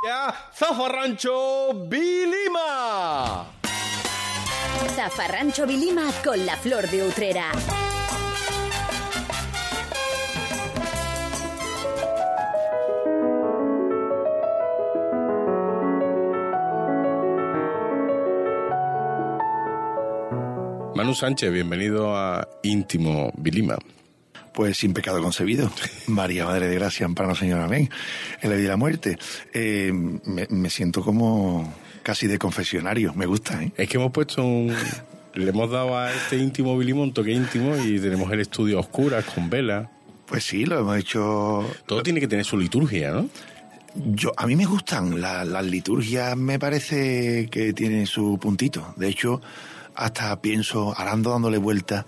Zafarrancho Vilima. Zafarrancho Vilima con la flor de Utrera. Manu Sánchez, bienvenido a Íntimo Vilima. Pues sin pecado concebido. María, Madre de Gracia, Amparo, Señor, amén. En la vida y la muerte. Eh, me, me siento como casi de confesionario. Me gusta, ¿eh? Es que hemos puesto un... Le hemos dado a este íntimo Vilima un toque íntimo y tenemos el estudio a oscuras, con vela. Pues sí, lo hemos hecho... Todo tiene que tener su liturgia, ¿no? Yo, a mí me gustan la- las liturgias, me parece que tienen su puntito. De hecho, hasta pienso, ahora ando dándole vuelta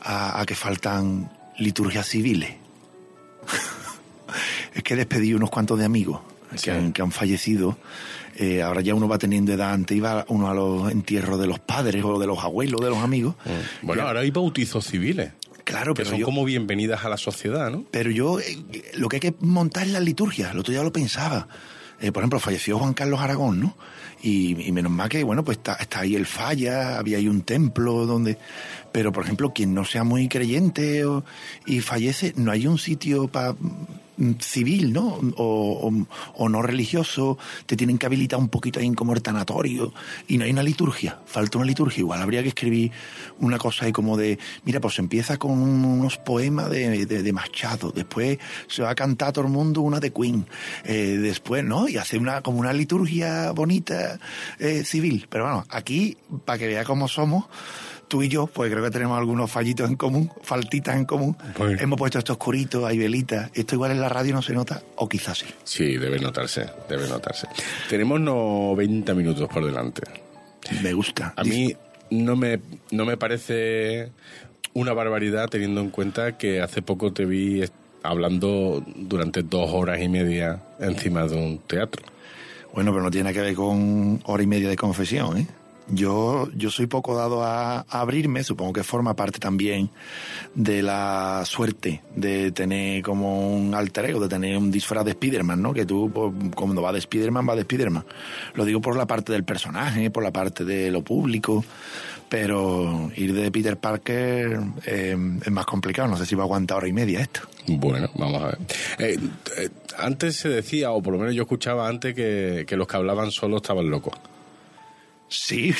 a, a que faltan liturgias civiles. es que despedí unos cuantos de amigos Sí. que, han, que han fallecido. Eh, ahora ya uno va teniendo edad, antes iba uno a los entierros de los padres o de los abuelos, de los amigos. Bueno, Ya- ahora hay bautizos civiles. Claro, que pero son yo- como bienvenidas a la sociedad, ¿no? Pero yo, eh, lo que hay que montar es la liturgia. El otro día lo pensaba. Eh, por ejemplo, falleció Juan Carlos Aragón, ¿no? Y, y menos mal que, bueno, pues está, está ahí el falla, había ahí un templo donde... Pero, por ejemplo, quien no sea muy creyente y fallece, no hay un sitio para civil, ¿no? O, no religioso, te tienen que habilitar un poquito ahí como tanatorio y no hay una liturgia, falta una liturgia. Igual habría que escribir una cosa ahí como de, mira, pues empieza con unos poemas de, de, Machado, después se va a cantar a todo el mundo una de Queen, eh, después, ¿no? Y hacer una, como una liturgia bonita eh, civil. Pero bueno, aquí, para que vea cómo somos, tú y yo, pues creo que tenemos algunos fallitos en común, faltitas en común. Pues- Hemos puesto esto oscurito, hay velitas. Esto igual en la radio no se nota, o quizás sí. Sí, debe notarse, debe notarse. Tenemos 90 minutos por delante. Me gusta. A mí no me, no me parece una barbaridad teniendo en cuenta que hace poco te vi hablando durante dos horas y media encima de un teatro. Bueno, pero no tiene nada que ver con hora y media de confesión, ¿eh? Yo, yo soy poco dado a, abrirme, supongo que forma parte también de la suerte de tener como un alter ego, de tener un disfraz de Spiderman, ¿no? Que tú, pues, cuando va de Spiderman, va de Spiderman. Lo digo por la parte del personaje, por la parte de lo público, pero ir de Peter Parker eh, es más complicado, no sé si va a aguantar hora y media esto. Bueno, vamos a ver. Eh, eh, antes se decía, o por lo menos yo escuchaba antes, que, que los que hablaban solo estaban locos. Sí,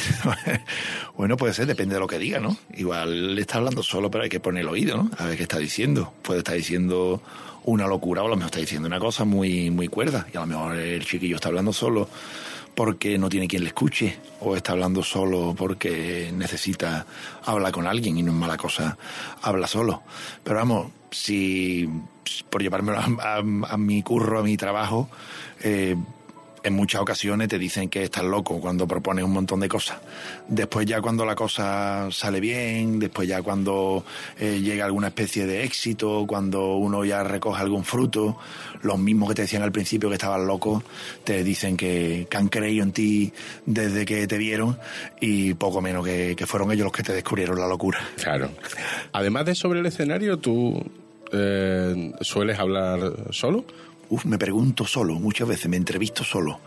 bueno, puede ser, depende de lo que diga, ¿no? Igual le está hablando solo, pero hay que poner el oído, ¿no? A ver qué está diciendo. Puede estar diciendo una locura o a lo mejor está diciendo una cosa muy, muy cuerda. Y a lo mejor el chiquillo está hablando solo porque no tiene quien le escuche o está hablando solo porque necesita hablar con alguien y no es mala cosa habla solo. Pero vamos, si por llevármelo a, a- mi curro, a mi trabajo, eh, en muchas ocasiones te dicen que estás loco cuando propones un montón de cosas. Después ya cuando la cosa sale bien, después ya cuando eh, llega alguna especie de éxito, cuando uno ya recoge algún fruto, los mismos que te decían al principio que estabas loco, te dicen que, han creído en ti desde que te vieron y poco menos que, que fueron ellos los que te descubrieron la locura. Claro. Además de sobre el escenario, ¿tú eh, sueles hablar solo? Me pregunto solo, muchas veces me entrevisto solo.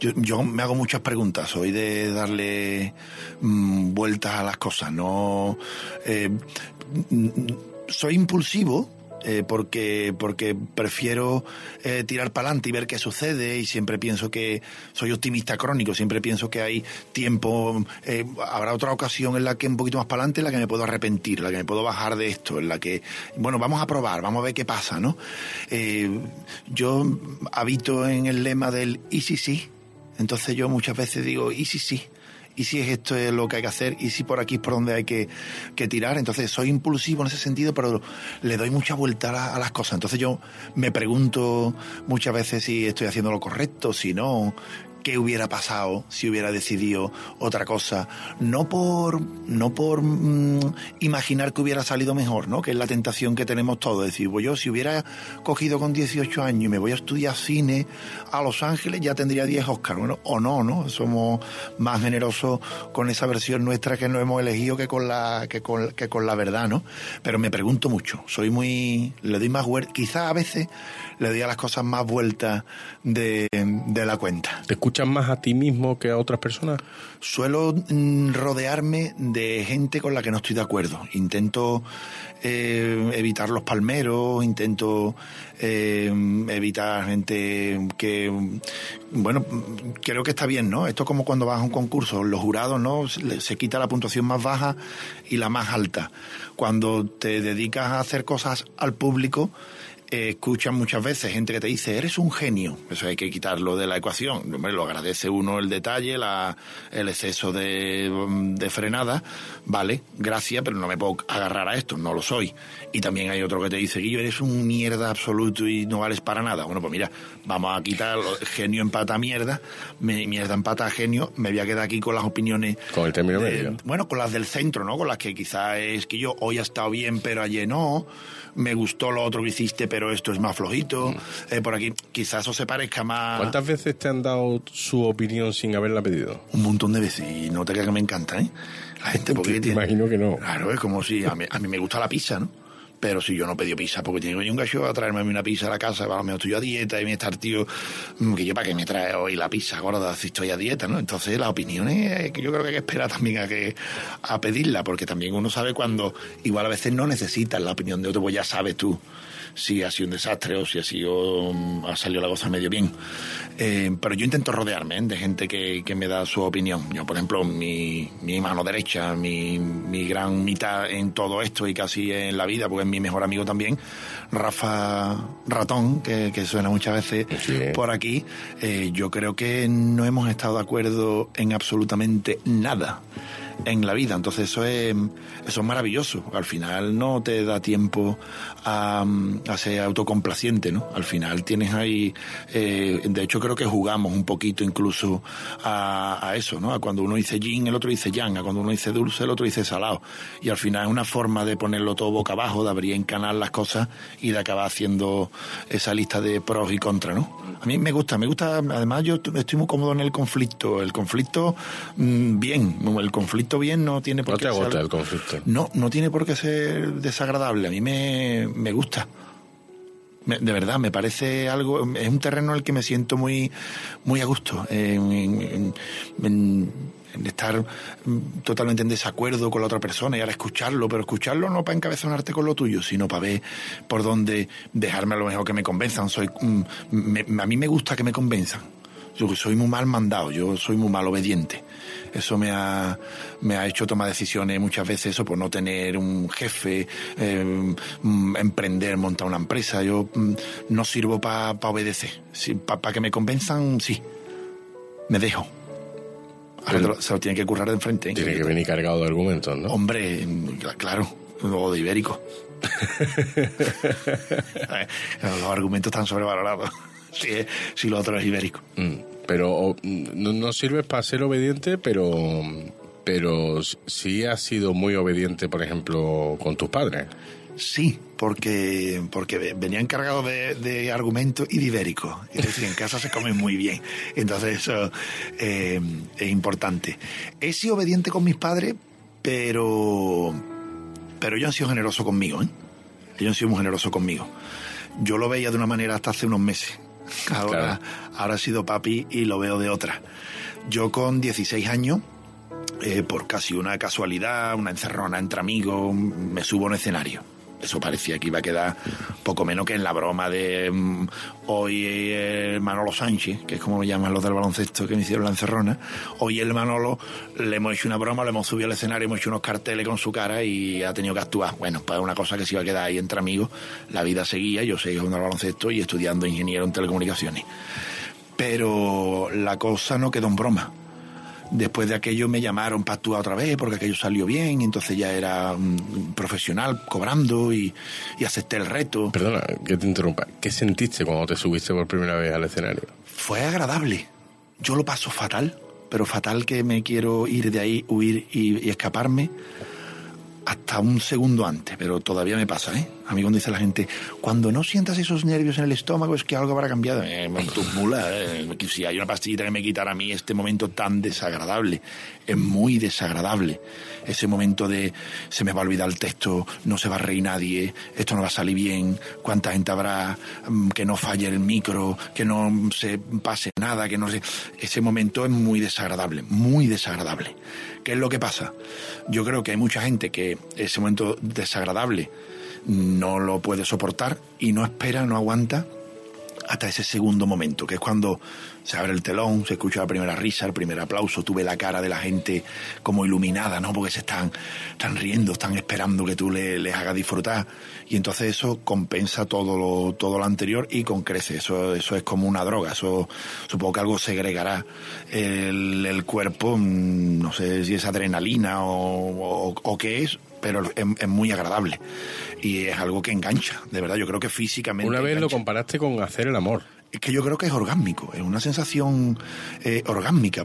Yo, yo me hago muchas preguntas, soy de darle mm, vueltas a las cosas, no... eh, soy impulsivo, eh, porque, porque prefiero eh, tirar para adelante y ver qué sucede y siempre pienso que soy optimista crónico, siempre pienso que hay tiempo, eh, habrá otra ocasión en la que un poquito más para adelante en la que me puedo arrepentir, en la que me puedo bajar de esto, en la que, bueno, vamos a probar, vamos a ver qué pasa, ¿no? Eh, yo habito en el lema del y si sí, entonces yo muchas veces digo y si sí, y si es esto es lo que hay que hacer, y si por aquí es por donde hay que, que tirar. Entonces soy impulsivo en ese sentido, pero le doy mucha vuelta a, a las cosas. Entonces yo me pregunto muchas veces si estoy haciendo lo correcto, si no, qué hubiera pasado si hubiera decidido otra cosa, no por, no por mm, imaginar que hubiera salido mejor, ¿no? Que es la tentación que tenemos todos, decir, pues yo si hubiera cogido con 18 años y me voy a estudiar cine a Los Ángeles, ya tendría 10 Oscars, bueno, o no, ¿no? Somos más generosos con esa versión nuestra que no hemos elegido que con la, que con, que con la verdad, ¿no? Pero me pregunto mucho, soy muy, le doy más vueltas, quizás a veces le doy a las cosas más vueltas de, de la cuenta. ¿Te escuchas más a ti mismo que a otras personas? Suelo mm, rodearme de gente con la que no estoy de acuerdo. Intento eh, evitar los palmeros, intento eh, evitar gente que, bueno, creo que está bien, ¿no? Esto es como cuando vas a un concurso, los jurados, ¿no? Se, se quita la puntuación más baja y la más alta. Cuando te dedicas a hacer cosas al público, eh, escuchan muchas veces gente que te dice, eres un genio. Eso hay que quitarlo de la ecuación. Hombre, lo agradece uno el detalle, la, el exceso de, de frenada. Vale, gracias, pero no me puedo agarrar a esto, no lo soy. Y también hay otro que te dice, Guillo, eres un mierda absoluto y no vales para nada. Bueno, pues mira, vamos a quitar genio empata mierda, mierda empata genio, me voy a quedar aquí con las opiniones Con el término de- medio. bueno, con las del centro, ¿no? Con las que quizás es que yo hoy ha estado bien, pero ayer no. Me gustó lo otro que hiciste, pero esto es más flojito. Eh, por aquí, quizás eso se parezca más. ¿Cuántas veces te han dado su opinión sin haberla pedido? Un montón de veces. Y no te creas que me encanta, ¿eh? La gente, porque Te tiene. imagino que no. Claro, es como si a mí, a mí me gusta la pizza, ¿no? Pero si yo no pedí pizza porque tiene que venir un gallo a traerme una pizza a la casa, a lo mejor estoy yo a dieta y me está el tío, mm, que yo para qué me trae hoy la pizza gorda si estoy a dieta, ¿no? Entonces las opiniones eh, que yo creo que hay que esperar también a que a pedirla, porque también uno sabe cuando igual a veces no necesitas la opinión de otro, pues ya sabes tú si ha sido un desastre o si ha sido mm, ha salido la cosa medio bien. Eh, pero yo intento rodearme ¿eh? de gente que, que me da su opinión. Yo, por ejemplo, mi, mi mano derecha, mi, mi gran mitad en todo esto y casi en la vida, porque es mi mejor amigo también, Rafa Ratón, que, que suena muchas veces Sí. por aquí, eh, yo creo que no hemos estado de acuerdo en absolutamente nada en la vida. Entonces eso es, eso es maravilloso. Al final no te da tiempo a, a ser autocomplaciente, ¿no? Al final tienes ahí, eh, de hecho creo que jugamos un poquito incluso a, a eso, ¿no? A cuando uno dice yin, el otro dice yang, a cuando uno dice dulce, el otro dice salado. Y al final es una forma de ponerlo todo boca abajo, de abrir en canal las cosas y de acabar haciendo esa lista de pros y contras, ¿no? A mí me gusta, me gusta, además yo estoy muy cómodo en el conflicto. El conflicto, mm, bien, el conflicto bien no tiene por No qué te ser- agota el conflicto. no, no tiene por qué ser desagradable. A mí me, me gusta. Me- de verdad, me parece algo. Es un terreno en el que me siento muy, muy a gusto. En, en- en- en estar totalmente en desacuerdo con la otra persona y ahora escucharlo, pero escucharlo no para encabezonarte con lo tuyo, sino para ver por dónde dejarme a lo mejor que me convenzan. Soy, mm, me- a mí me gusta que me convenzan. Yo soy muy mal mandado, yo soy muy mal obediente. Eso me ha, me ha hecho tomar decisiones muchas veces, eso por no tener un jefe, eh, mm, emprender, montar una empresa. Yo mm, no sirvo para obedecer. Para que me convenzan, sí. Me dejo. Ahora se lo tiene que currar de enfrente. ¿eh? Tiene que venir cargado de argumentos, ¿no? Hombre, claro, o de ibérico. Los argumentos están sobrevalorados. Si, es- si lo otro es ibérico. Mm, Pero mm, no, no sirves para ser obediente, pero pero sí has sido muy obediente, por ejemplo, con tus padres. Sí, porque, porque venían cargados de, de argumentos y de ibérico. Es decir, en casa se come muy bien. Entonces eso eh, es importante. He sido obediente con mis padres, pero, pero ellos han sido generosos conmigo. ¿eh? Ellos han sido muy generosos conmigo. Yo lo veía de una manera hasta hace unos meses. Ahora, ahora he sido papi y lo veo de otra. Yo con 16 años eh, por casi una casualidad, una encerrona entre amigos, me subo a un escenario. Eso parecía que iba a quedar poco menos que en la broma de mm, hoy el Manolo Sánchez, que es como me llaman los del baloncesto que me hicieron la encerrona. Hoy el Manolo le hemos hecho una broma, le hemos subido al escenario, hemos hecho unos carteles con su cara y ha tenido que actuar. Bueno, pues una cosa que se iba a quedar ahí entre amigos. La vida seguía, yo seguía jugando al baloncesto y estudiando ingeniero en telecomunicaciones. Pero la cosa no quedó en broma. Después de aquello me llamaron para actuar otra vez porque aquello salió bien, y entonces ya era profesional cobrando y, y acepté el reto. Perdona que te interrumpa. ¿Qué sentiste cuando te subiste por primera vez al escenario? Fue agradable. yo lo paso fatal, pero fatal que me quiero ir de ahí, huir y, y escaparme hasta un segundo antes, pero todavía me pasa, ¿eh? A mí cuando dice la gente, cuando no sientas esos nervios en el estómago es que algo habrá cambiado. Eh, tu mula, eh, si hay una pastillita que me quitara a mí este momento tan desagradable, es muy desagradable. Ese momento de se me va a olvidar el texto, no se va a reír nadie, esto no va a salir bien, cuánta gente habrá, mm, que no falle el micro, que no se pase nada, que no se... Ese momento es muy desagradable, muy desagradable. ¿Qué es lo que pasa? Yo creo que hay mucha gente que ese momento desagradable no lo puede soportar y no espera, no aguanta hasta ese segundo momento, que es cuando se abre el telón, se escucha la primera risa, el primer aplauso, tú ves la cara de la gente como iluminada, ¿no? Porque se están, están riendo, están esperando que tú le- les hagas disfrutar. Y entonces eso compensa todo lo, todo lo anterior y con crece. Eso, eso es como una droga. Eso supongo que algo segregará el, el cuerpo, mm, no sé si es adrenalina o, o, o qué es, pero es, es muy agradable. Y es algo que engancha, de verdad. Yo creo que físicamente. Una vez lo comparaste con hacer el amor. Es que yo creo que es orgásmico, es una sensación eh,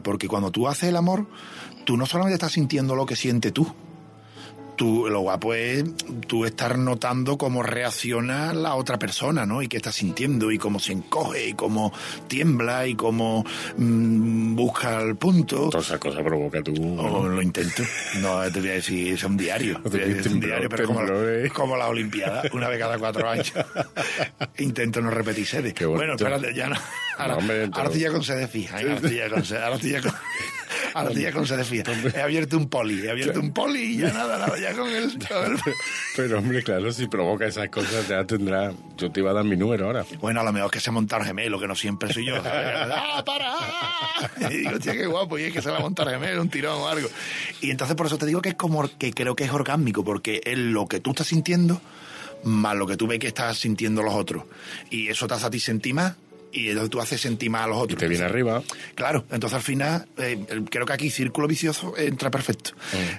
porque cuando tú haces el amor, tú no solamente estás sintiendo lo que siente tú, tú, lo guapo es tú estar notando cómo reacciona la otra persona, ¿no? Y qué está sintiendo, y cómo se encoge, y cómo tiembla, y cómo mm, busca el punto. Todas esas cosas provoca tú. O lo intento. No te voy a decir, es un diario. No te Te es un diario, pero como, tembló, la, eh. como la Olimpiada, una vez cada cuatro años. intento no repetir sedes. Bueno, espérate, ya no. Ahora, No, hombre, ahora pero- estoy ya con sede fija. ¿eh? Ahora estoy ya con sede, ahora estoy ya con, ya con sede fija. He abierto un poli, he abierto un poli y ya nada, nada, ya con el- Pero hombre, claro, si provoca esas cosas ya tendrá... Yo te iba a dar mi número ahora. Bueno, a lo mejor que se monta el gemelo, que no siempre soy yo. ¡Ah, para! Y digo, hostia, qué guapo, y es que se va a montar gemelo, un tirón o algo. Y entonces por eso te digo que es como que creo que es orgásmico, porque es lo que tú estás sintiendo más lo que tú ves que estás sintiendo los otros. Y eso te hace a ti sentir más, y entonces tú haces sentir más a los Y otros. te viene arriba. Claro, entonces al final eh, creo que aquí círculo vicioso entra perfecto.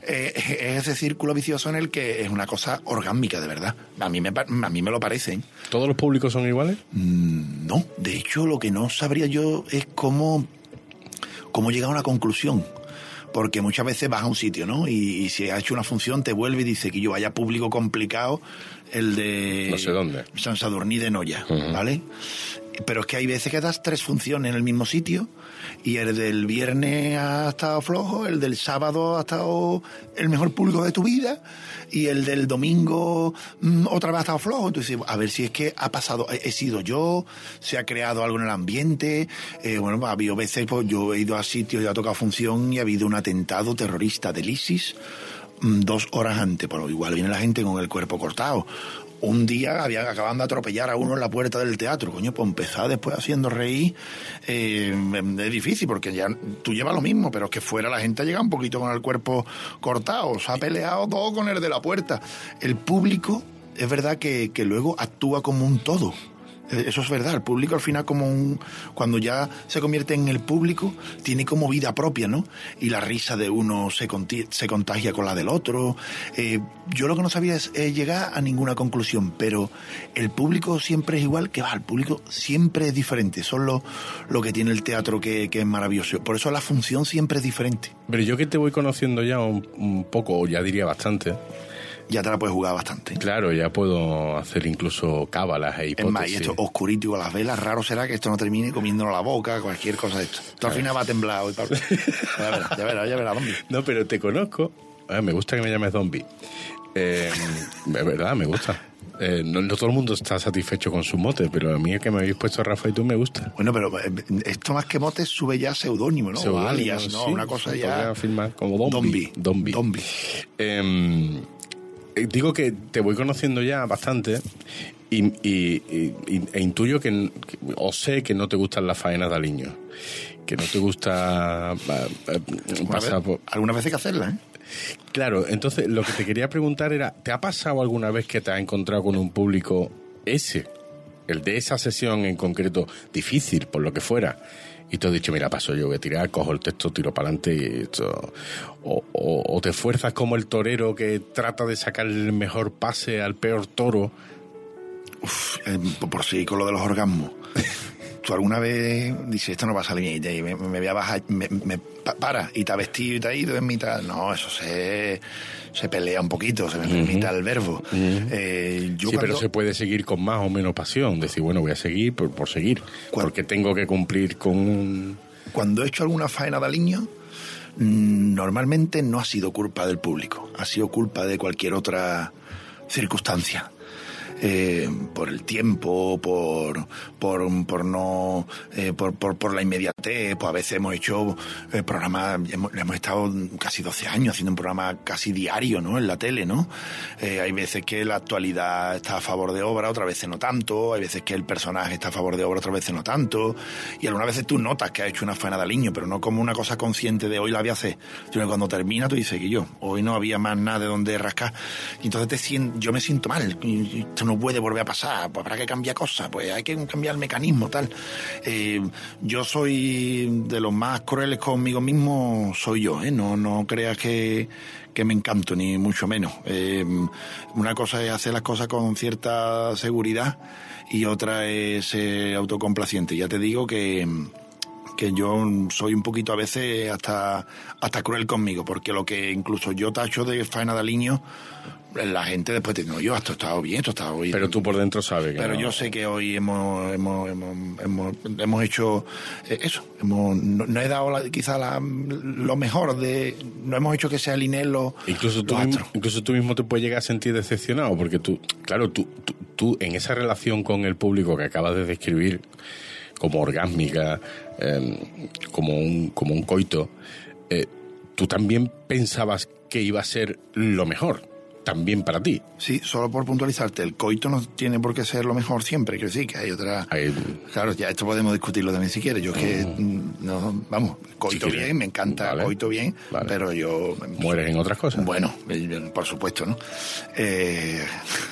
Eh, es ese círculo vicioso en el que es una cosa orgásmica, de verdad. A mí me, a mí me lo parece. ¿eh? ¿Todos los públicos son iguales? Mm, No, de hecho lo que no sabría yo es cómo, cómo llegar a una conclusión. Porque muchas veces vas a un sitio, ¿no? Y, y si has hecho una función, te vuelve y dice que yo vaya público complicado, el de... No sé dónde. San Sadurní de Noya. ¿vale? Pero es que hay veces que das tres funciones en el mismo sitio y el del viernes ha estado flojo, el del sábado ha estado el mejor público de tu vida y el del domingo mm, otra vez ha estado flojo. Entonces, a ver si es que ha pasado, he, he sido yo, se ha creado algo en el ambiente. Eh, bueno, ha habido veces, pues yo he ido a sitios y ha tocado función y ha habido un atentado terrorista del ISIS mm, dos horas antes. Pero igual viene la gente con el cuerpo cortado. Un día habían acaban de atropellar a uno en la puerta del teatro, coño, pues empezar después haciendo reír eh, es difícil porque ya tú llevas lo mismo, pero es que fuera la gente llega un poquito con el cuerpo cortado, se ha peleado todo con el de la puerta. El público es verdad que, que luego actúa como un todo. Eh, Eso es verdad, el público al final como un... Cuando ya se convierte en el público, tiene como vida propia, ¿no? Y la risa de uno se, conti- se contagia con la del otro. Eh, yo lo que no sabía es eh, llegar a ninguna conclusión, pero el público siempre es igual que va, el público siempre es diferente. Eso es lo, lo que tiene el teatro que, que es maravilloso. Por eso la función siempre es diferente. Pero yo que te voy conociendo ya un, un poco, o ya diría bastante, Ya te la puedes jugar bastante. claro, ya puedo hacer incluso cábalas e Es hipótesis. más, y esto oscurito y con las velas, raro será que esto no termine comiéndolo la boca, cualquier cosa de esto. Esto al final va a temblar hoy, Pablo. Ya verás, ya verás, ya verás. No, pero te conozco. Ah, me gusta que me llames zombie. Eh, de verdad, me gusta. Eh, no, no todo el mundo está satisfecho con su mote, pero a mí el que me habéis puesto Rafa y tú me gusta. Bueno, pero eh, esto más que motes sube ya seudónimo, ¿no? O Seudónimo, alias, ¿no? sí, Una cosa ya... podría firmar como Dombi. Dombi. Dombi. Eh, eh, digo que te voy conociendo ya bastante y, y- y- y- e intuyo que, que- o sé que no te gustan las faenas de aliño. Que no te gusta eh, eh, pasar vez- por... Algunas veces hay que hacerla, ¿eh? Claro, entonces lo que te quería preguntar era, ¿te ha pasado alguna vez que te has encontrado con un público ese, el de esa sesión en concreto, difícil, por lo que fuera? Y te has dicho, mira, paso yo, voy a tirar, cojo el texto, tiro para adelante y esto... O, o- o te esfuerzas como el torero que trata de sacar el mejor pase al peor toro. Uf, eh, por sí, con lo de los orgasmos. tú alguna vez dices, esto no va a salir bien, y me, me voy a bajar, me, me pa- para, y te ha vestido y te ha ido en mitad. No, eso se, se pelea un poquito, se me permite el verbo. Eh, yo sí, pero se puede seguir con más o menos pasión. Decir, bueno, voy a seguir por, por seguir. Porque tengo que cumplir con un... Cuando he hecho alguna faena de aliño, normalmente no ha sido culpa del público, ha sido culpa de cualquier otra circunstancia. Eh, por el tiempo, por, por, por no, eh, por, por, por la inmediatez, pues a veces hemos hecho eh, programas, hemos, hemos estado casi 12 años haciendo un programa casi diario, ¿no? En la tele, ¿no? Eh, hay veces que la actualidad está a favor de obra, otras veces no tanto, hay veces que el personaje está a favor de obra, otras veces no tanto, y algunas veces tú notas que ha hecho una faena de aliño, pero no como una cosa consciente de hoy la voy a hacer, sino que cuando termina tú dices que yo, hoy no había más nada de donde rascar, y entonces te sien- yo me siento mal, esto no puede volver a pasar, pues habrá que cambiar cosas, pues hay que cambiar el mecanismo, tal. Eh, yo soy de los más crueles conmigo mismo, soy yo, ¿eh? No, no creas que, que me encanto, ni mucho menos. Eh, una cosa es hacer las cosas con cierta seguridad y otra es ser autocomplaciente. Ya te digo que que yo soy un poquito a veces hasta, hasta cruel conmigo, porque lo que incluso yo tacho de faena de aliño, la gente después te dice, no, yo esto ha estado bien, esto ha estado bien. Pero tú por dentro sabes que Pero no. yo sé que hoy hemos, hemos, hemos, hemos, hemos hecho eh, eso. Hemos, no, no he dado la- quizá la- lo mejor de. No hemos hecho que sea el Inés lo, Incluso tú, lo mismo, astro. incluso tú mismo te puedes llegar a sentir decepcionado, porque tú, claro, tú, tú, tú en esa relación con el público que acabas de describir, como orgásmica, eh, como, un, como un coito, eh, tú también pensabas que iba a ser lo mejor, también para ti. Sí, solo por puntualizarte, el coito no tiene por qué ser lo mejor siempre, quiero decir que hay otra. Hay- Claro, ya esto podemos discutirlo también si quieres. Yo es que, mm, no, vamos, coito Si quieres. bien, me encanta Vale. coito bien, Vale. pero yo. mueres en otras cosas. Bueno, eh, por supuesto, ¿no? Eh,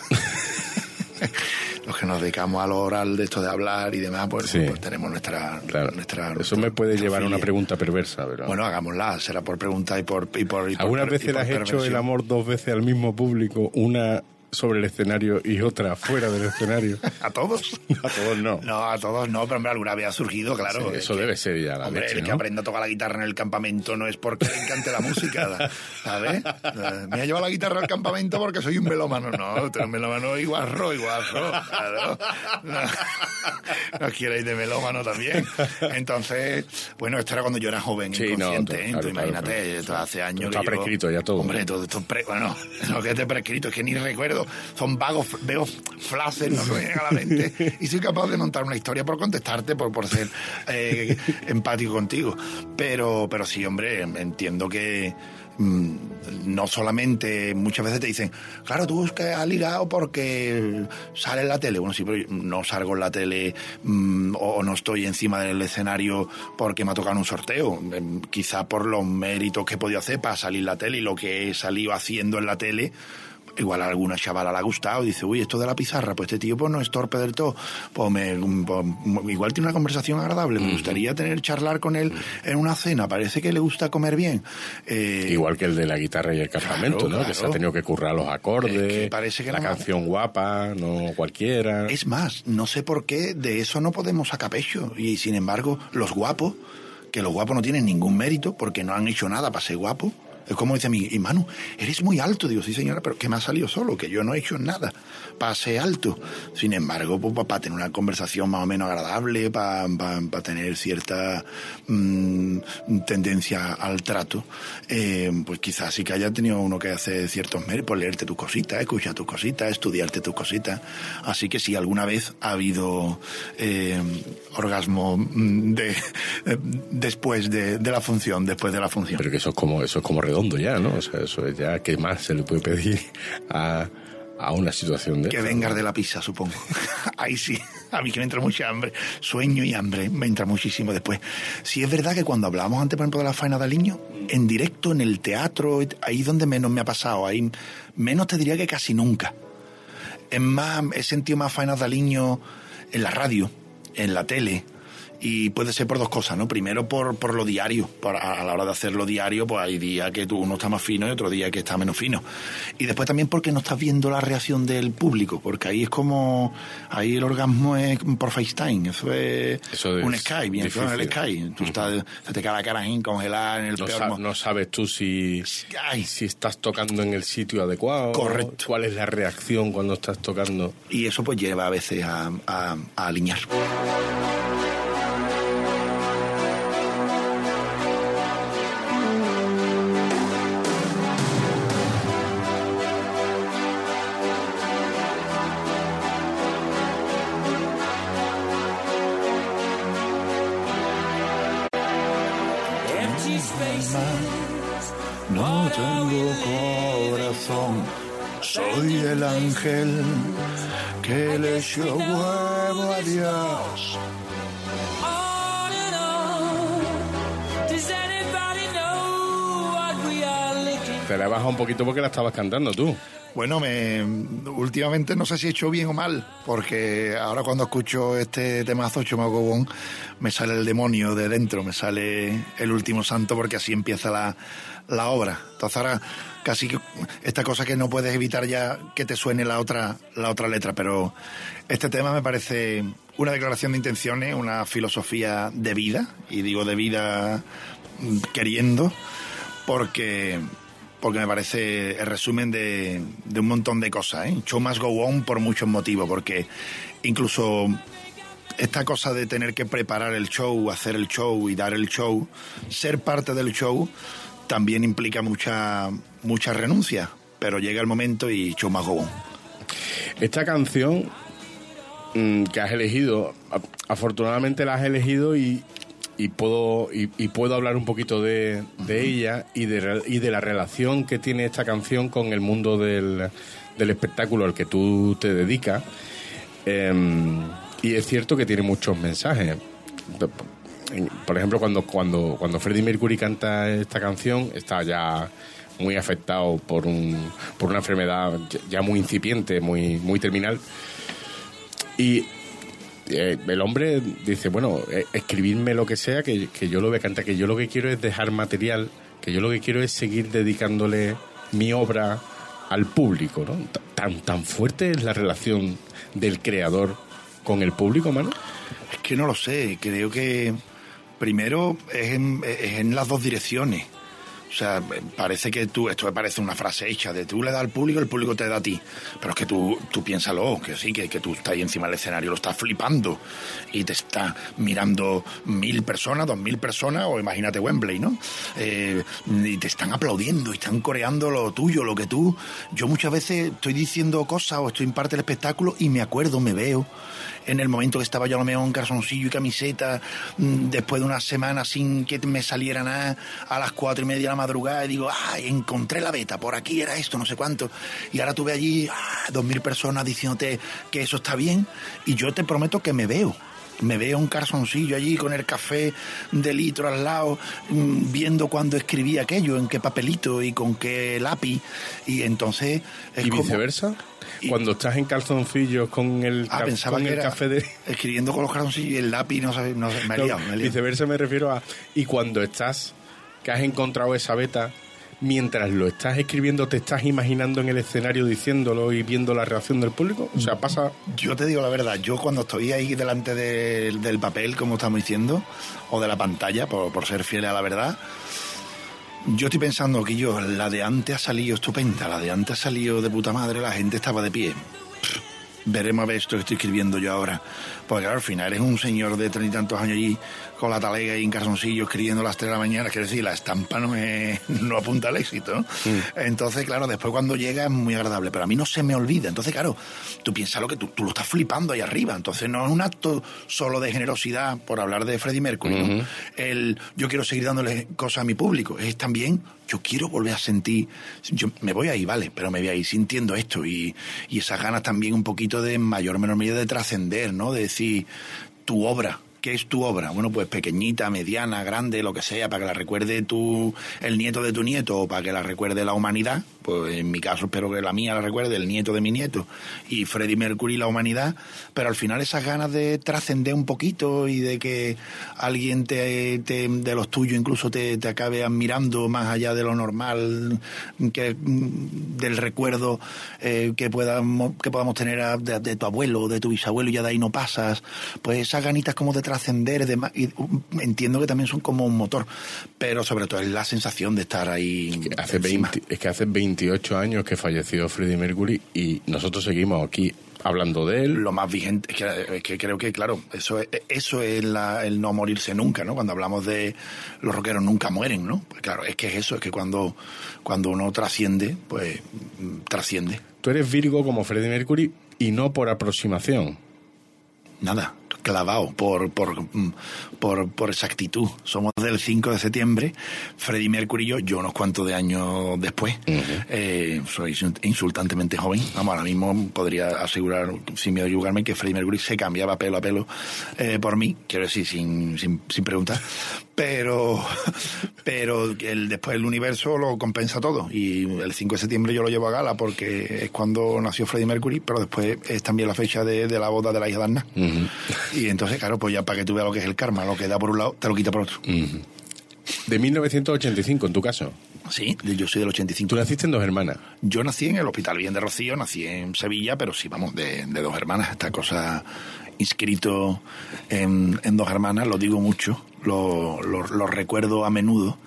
los que nos dedicamos a lo oral de esto de hablar y demás, pues, Sí. pues tenemos nuestra, Claro. nuestra. Eso me puede llevar a una filia. pregunta perversa, pero... Bueno, hagámosla, será por pregunta y por. Y por y por ¿Algunas per- y por has hecho el amor dos veces al mismo público, una sobre el escenario y otra fuera del escenario? ¿A todos? a todos no. No, a todos no, pero hombre, alguna vez ha surgido, claro. Sí, eso que- debe ser ya la Hombre, leche, el que ¿no? aprenda a tocar la guitarra en el campamento no es porque le encante la música, ¿sabes? Eh, Me ha llevado la guitarra al campamento porque soy un melómano. No, tú eres un melómano igual ro, igual ro, claro. No, no quieres de melómano también. Entonces, bueno, esto era cuando yo era joven, Sí, no, inconsciente, tú- ¿eh? claro, Tú claro, imagínate, claro. hace años Está yo- prescrito ya todo. Hombre, todo esto es pre- bueno, lo que esté prescrito es que ni recuerdo, son vagos, veo flashes, no me vienen a la mente, y soy capaz de montar una historia por contestarte, por, por ser eh, empático contigo. Pero, pero sí, hombre, entiendo que mm, no solamente muchas veces te dicen, claro, tú es que has ligado porque sale en la tele. Bueno, sí, pero no salgo en la tele mm, o no estoy encima del escenario porque me ha tocado un sorteo. Em, Quizá por los méritos que he podido hacer para salir en la tele y lo que he salido haciendo en la tele. Igual a alguna chavala le ha gustado, dice, uy, esto de la pizarra, pues este tío pues no es torpe del todo. Pues, me, pues, igual tiene una conversación agradable, me gustaría tener charlar con él en una cena, parece que le gusta comer bien. Eh, Igual que el de la guitarra y el campamento, Claro, ¿no? Que se ha tenido que currar los acordes, Es que parece que la no- canción guapa, no cualquiera. Es más, no sé por qué de eso no podemos sacar pecho. Y sin embargo, los guapos, que los guapos no tienen ningún mérito porque no han hecho nada para ser guapos. Es como dice mi Manu, eres muy alto. Digo, sí señora, pero que me ha salido solo, que yo no he hecho nada para ser alto. Sin embargo, pues, para tener una conversación más o menos agradable, para tener cierta mm, tendencia al trato, eh, pues quizás sí que haya tenido uno que hacer ciertos méritos, por leerte tus cositas, escuchar tus cositas, estudiarte tus cositas. Así que si alguna vez ha habido eh, orgasmo mm, de, eh, después de, de la función, después de la función. Pero que eso es como eso es como redondo ya, ¿no? O sea, eso es ya qué más se le puede pedir a, a una situación de Que vengas de la pizza, supongo. Ahí sí, a mí que me entra mucha hambre. Sueño y hambre me entra muchísimo después. Sí es verdad que cuando hablábamos antes, por ejemplo, de la faena del niño, en directo, en el teatro, ahí donde menos me ha pasado, ahí menos te diría que casi nunca. Es más, he sentido más faenas de niño en la radio, en la tele, Y puede ser por dos cosas, ¿no? Primero por, por lo diario. Por, a, la hora de hacerlo diario, pues hay días que tú uno está más fino y otro día que está menos fino. Y después también porque no estás viendo la reacción del público, porque ahí es como. Ahí el orgasmo es por FaceTime, eso es Eso es un Skype, en el Skype. Tú estás, se te queda la cara congelada en el No, peor sa- no sabes tú si, Ay. si estás tocando en el sitio adecuado. Correcto. ¿Cuál es la reacción cuando estás tocando? Y eso pues lleva a veces a, a, a alinear. Soy el ángel que le echó huevo a Dios. On and on. Does anybody know what we are licking? Te la he bajado un poquito porque la estabas cantando tú. Bueno, me, últimamente no sé si he hecho bien o mal, porque ahora cuando escucho este temazo, Chomagobón, me sale el demonio de dentro, me sale el último santo, porque así empieza la, la obra. Entonces ahora casi que esta cosa que no puedes evitar ya que te suene la otra, la otra letra, pero este tema me parece una declaración de intenciones, una filosofía de vida, y digo de vida mm, queriendo, porque porque me parece el resumen de, un montón de cosas. ¿eh? Show must go on por muchos motivos, porque incluso esta cosa de tener que preparar el show, hacer el show y dar el show, ser parte del show, también implica mucha, mucha renuncia, pero llega el momento y show must go on. Esta canción mm, que has elegido, afortunadamente la has elegido y, y puedo y, puedo hablar un poquito de, de ella y de, y de la relación que tiene esta canción con el mundo del, del espectáculo al que tú te dedicas. Em, y es cierto que tiene muchos mensajes. En- Por ejemplo, cuando, cuando, cuando Freddie Mercury canta esta canción, está ya muy afectado por, un, por una enfermedad ya muy incipiente, muy, muy terminal. Y eh, el hombre dice, bueno, eh, escribidme lo que sea, que, que yo lo voy cantar, que yo lo que quiero es dejar material, que yo lo que quiero es seguir dedicándole mi obra al público, ¿no? Tan, tan fuerte es la relación del creador con el público, mano. Es que no lo sé, creo que primero es en las dos direcciones. O sea, parece que tú, esto me parece una frase hecha, de tú le das al público, el público te da a ti. Pero es que tú, tú piénsalo, que sí, que, que tú estás ahí encima del escenario, lo estás flipando y te está mirando mil personas, dos mil personas, o imagínate Wembley, ¿no? Eh, y te están aplaudiendo y están coreando lo tuyo, lo que tú. Yo muchas veces estoy diciendo cosas o estoy en parte del espectáculo y me acuerdo, me veo en el momento que estaba yo a lo mejor calzoncillo y camiseta, mm, después de una semana sin que me saliera nada, a las cuatro y media de la madrugada, y digo, ay, encontré la beta, por aquí era esto, no sé cuánto. Y ahora tuve allí ah, dos mil personas diciéndote que eso está bien, y yo te prometo que me veo. Me veo un calzoncillo allí con el café de litro al lado, mm, viendo cuando escribí aquello, en qué papelito y con qué lápiz. Y entonces. es y como- viceversa. Y- Cuando estás en calzoncillos con el, Ah, pensaba con que el era café de... escribiendo con los calzoncillos y el lápiz, no sé, no sé, me he No, liado, me he liado. viceversa me refiero a... Y cuando estás, que has encontrado esa beta, mientras lo estás escribiendo, te estás imaginando en el escenario diciéndolo y viendo la reacción del público. O sea, pasa... Yo te digo la verdad, yo cuando estoy ahí delante del- papel, como estamos diciendo, o de la pantalla, por, ser fiel a la verdad, yo estoy pensando que yo, la de antes ha salido estupenda, la de antes ha salido de puta madre, la gente estaba de pie. Veremos a ver esto que estoy escribiendo yo ahora. Porque claro, al final eres un señor de treinta y tantos años allí, con la talega y en calzoncillo, escribiendo a las tres de la mañana. Quiero decir, la estampa no, es- no apunta al éxito. ¿no? Entonces, claro, después cuando llega es muy agradable. Pero a mí no se me olvida. Entonces, claro, tú piensas lo que tú, tú lo estás flipando ahí arriba. Entonces, no es un acto solo de generosidad, por hablar de Freddie Mercury. ¿no? El yo quiero seguir dándole cosas a mi público. Es también yo quiero volver a sentir, yo me voy ahí, vale, pero me voy ahí sintiendo esto y, y esas ganas también un poquito de mayor o menor medida de trascender, ¿no? De decir, tu obra, ¿qué es tu obra? Bueno, pues pequeñita, mediana, grande, lo que sea, para que la recuerde tu, el nieto de tu nieto o para que la recuerde la humanidad, pues en mi caso espero que la mía la recuerde, el nieto de mi nieto, y Freddie Mercury la humanidad, pero al final esas ganas de trascender un poquito y de que alguien te, te- de los tuyos incluso te, te acabe admirando más allá de lo normal, que del recuerdo eh, que podamos, que podamos tener a- de, de tu abuelo, de tu bisabuelo, y ya de ahí no pasas, pues esas ganitas como de trascender, de, y, um, entiendo que también son como un motor, pero sobre todo es la sensación de estar ahí. Hace encima. 20 es que hace 28 años que falleció Freddie Mercury y nosotros seguimos aquí hablando de él. lo más vigente es que, es que creo que claro eso es, eso es la- el no morirse nunca no cuando hablamos de los rockeros nunca mueren no pues claro es que es eso es que cuando cuando uno trasciende pues mm, trasciende Tú eres Virgo como Freddie Mercury y no por aproximación. nada clavado por por, mm, por por exactitud. Somos del 5 de septiembre. Freddie Mercury y yo yo unos cuantos de años después. Eh, soy insultantemente joven. Vamos ahora mismo podría asegurar sin miedo a equivocarme que Freddie Mercury se cambiaba pelo a pelo eh, por mí. Quiero decir sin, sin, sin preguntar pero pero el, después el universo lo compensa todo y el 5 de septiembre yo lo llevo a gala porque es cuando nació Freddie Mercury pero después es también la fecha de, de la boda de la hija de Anna y entonces claro pues ya para que tú veas lo que es el karma lo que da por un lado te lo quita por otro De 1985, en tu caso. sí yo soy del 85 Tú naciste en dos hermanas. Yo nací en el Hospital Bien de Rocío, nací en Sevilla, pero sí, vamos, de, de dos hermanas. Esta cosa inscrito en, en dos hermanas, lo digo mucho, lo, recuerdo a menudo.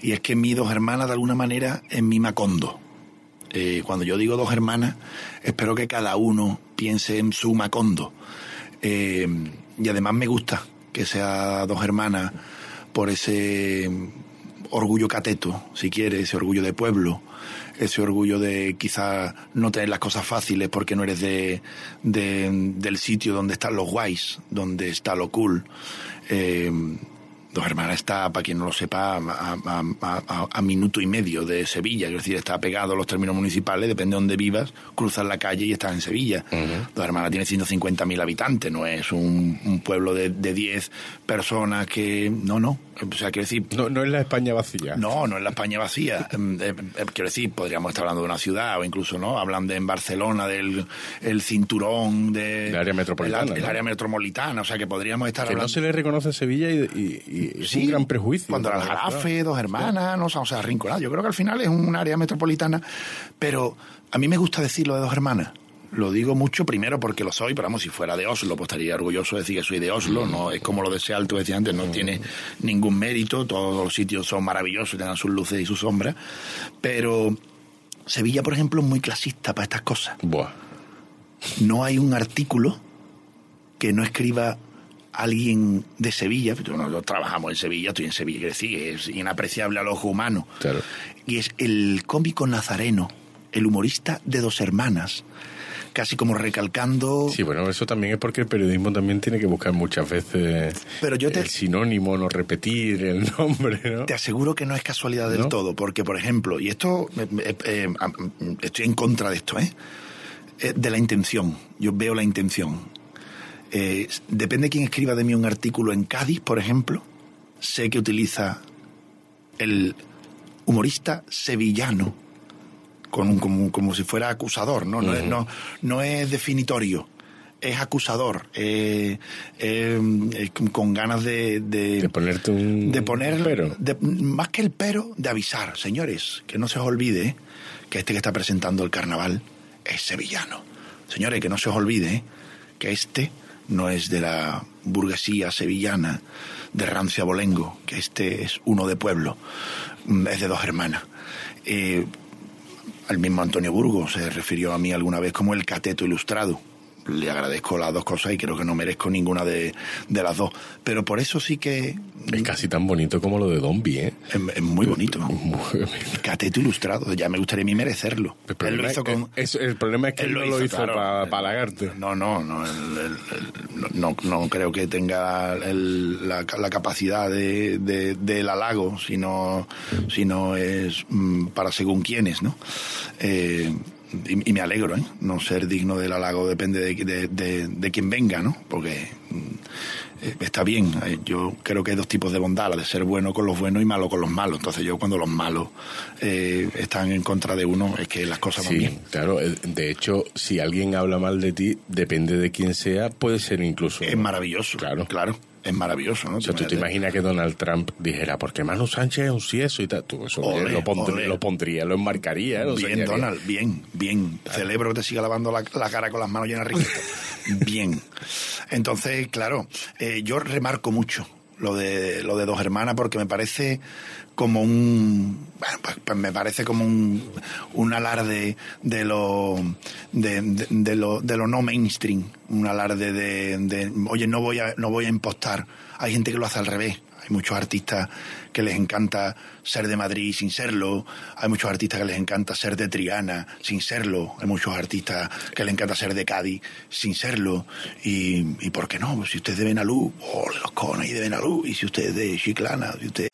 Y es que mis dos hermanas, de alguna manera, en mi Macondo. Eh, cuando yo digo dos hermanas, espero que cada uno piense en su Macondo. Eh, y además me gusta que sea dos hermanas por ese orgullo cateto, si quiere, ese orgullo de pueblo, ese orgullo de quizá no tener las cosas fáciles porque no eres de, de- del sitio donde están los guays, donde está lo cool. Eh, Dos Hermanas está, para quien no lo sepa, a, a- a- a- a minuto y medio de Sevilla, es decir, está pegado a los términos municipales, depende de donde vivas, cruzas la calle y estás en Sevilla. Dos Hermanas tiene 150.000 habitantes, no es un, un pueblo de, de 10 personas que... No, no, o sea, quiero decir, No, no es la España vacía. no, no es la España vacía. Em, eh, eh, quiero decir, podríamos estar hablando de una ciudad o incluso, ¿no? Hablan de en Barcelona del el cinturón de... El área metropolitana, El, el ¿no? área metropolitana, o sea que podríamos estar Que no hablando... se le reconoce a Sevilla y, y- y es Sí, un gran prejuicio. Cuando el Jarafe, dos hermanas, no, o sea, Rinconada. Yo creo que al final es un área metropolitana, pero a mí me gusta decirlo de dos hermanas. Lo digo mucho primero porque lo soy, pero vamos, si fuera de Oslo, pues estaría orgulloso de decir que soy de Oslo. No es como lo de decía antes, no tiene ningún mérito. Todos los sitios son maravillosos, tengan sus luces y sus sombras. Pero Sevilla, por ejemplo, es muy clasista para estas cosas Buah. no hay un artículo que no escriba alguien de Sevilla, nosotros trabajamos en Sevilla, estoy en Sevilla, quiere decir, es inapreciable al ojo humano. Claro. Y es el cómico nazareno, el humorista de dos hermanas, casi como recalcando... Sí, bueno, eso también es porque el periodismo también tiene que buscar muchas veces Pero yo te- el sinónimo, no repetir el nombre, ¿no? Te aseguro que no es casualidad del ¿No? todo, porque, por ejemplo, y esto, eh, eh, eh, estoy en contra de esto, ¿eh? Eh, De la intención. Yo veo la intención. Eh, depende de quién escriba de mí un artículo en Cádiz, por ejemplo, sé que utiliza el humorista sevillano con un, como, como si fuera acusador, ¿no? No, es, no, no es definitorio, es acusador, eh, eh, con- ganas de, de, De ponerte un de poner pero. de- más que el pero de avisar señores que no se os olvide que este que está presentando el carnaval es sevillano señores que no se os olvide que este no es de la burguesía sevillana de rancio abolengo que este es uno de pueblo Mm, es de dos hermanas Eh, al mismo Antonio Burgos se refirió a mí alguna vez como el cateto ilustrado. Le agradezco las dos cosas y creo que no merezco ninguna de, de las dos. Pero por eso sí que Es casi tan bonito como lo de Dombi, ¿eh? es, es muy bonito. Cateto ilustrado, ya me gustaría a mí merecerlo. El Él problema, lo hizo con... es, el problema es que él no lo hizo claro. para halagarte. No, no, no, no, no creo que tenga el- la, la capacidad de, de- del halago, sino, sino es mm, para según quiénes, ¿no? Eh, y, y me alegro, ¿eh? No ser digno del halago depende de, de, de, de quien venga, ¿no? Porque eh, está bien. Eh, Yo creo que hay dos tipos de bondad, la de ser bueno con los buenos y malo con los malos. Entonces yo cuando los malos eh, están en contra de uno es que las cosas van Sí, bien. claro. eh, De hecho, si alguien habla mal de ti, depende de quién sea, puede ser incluso. Es maravilloso. Claro. Claro. Es maravilloso, ¿no? O sea, tú te imaginas que Donald Trump dijera, porque Manu Sánchez es un cieso y tal. Tú eso Ole, lo, pondría, lo pondría, lo enmarcaría. Lo Bien. Donald, bien, bien. Celebro que te siga lavando la, la cara con las manos llenas de riqueza. bien. Entonces, claro, eh, yo remarco mucho lo de lo de dos hermanas porque me parece como un bueno, pues, pues me parece como un, un alarde de lo de, lo de lo no mainstream un alarde de, de, oye no voy a no voy a impostar. Hay gente que lo hace al revés muchos artistas que les encanta ser de Madrid sin serlo. Hay muchos artistas que les encanta ser de Triana sin serlo. Hay muchos artistas que les encanta ser de Cádiz sin serlo. Y, ¿por qué no? Si usted es de Benalú, ole los conos y de Benalú. Y si usted es de Chiclana, si usted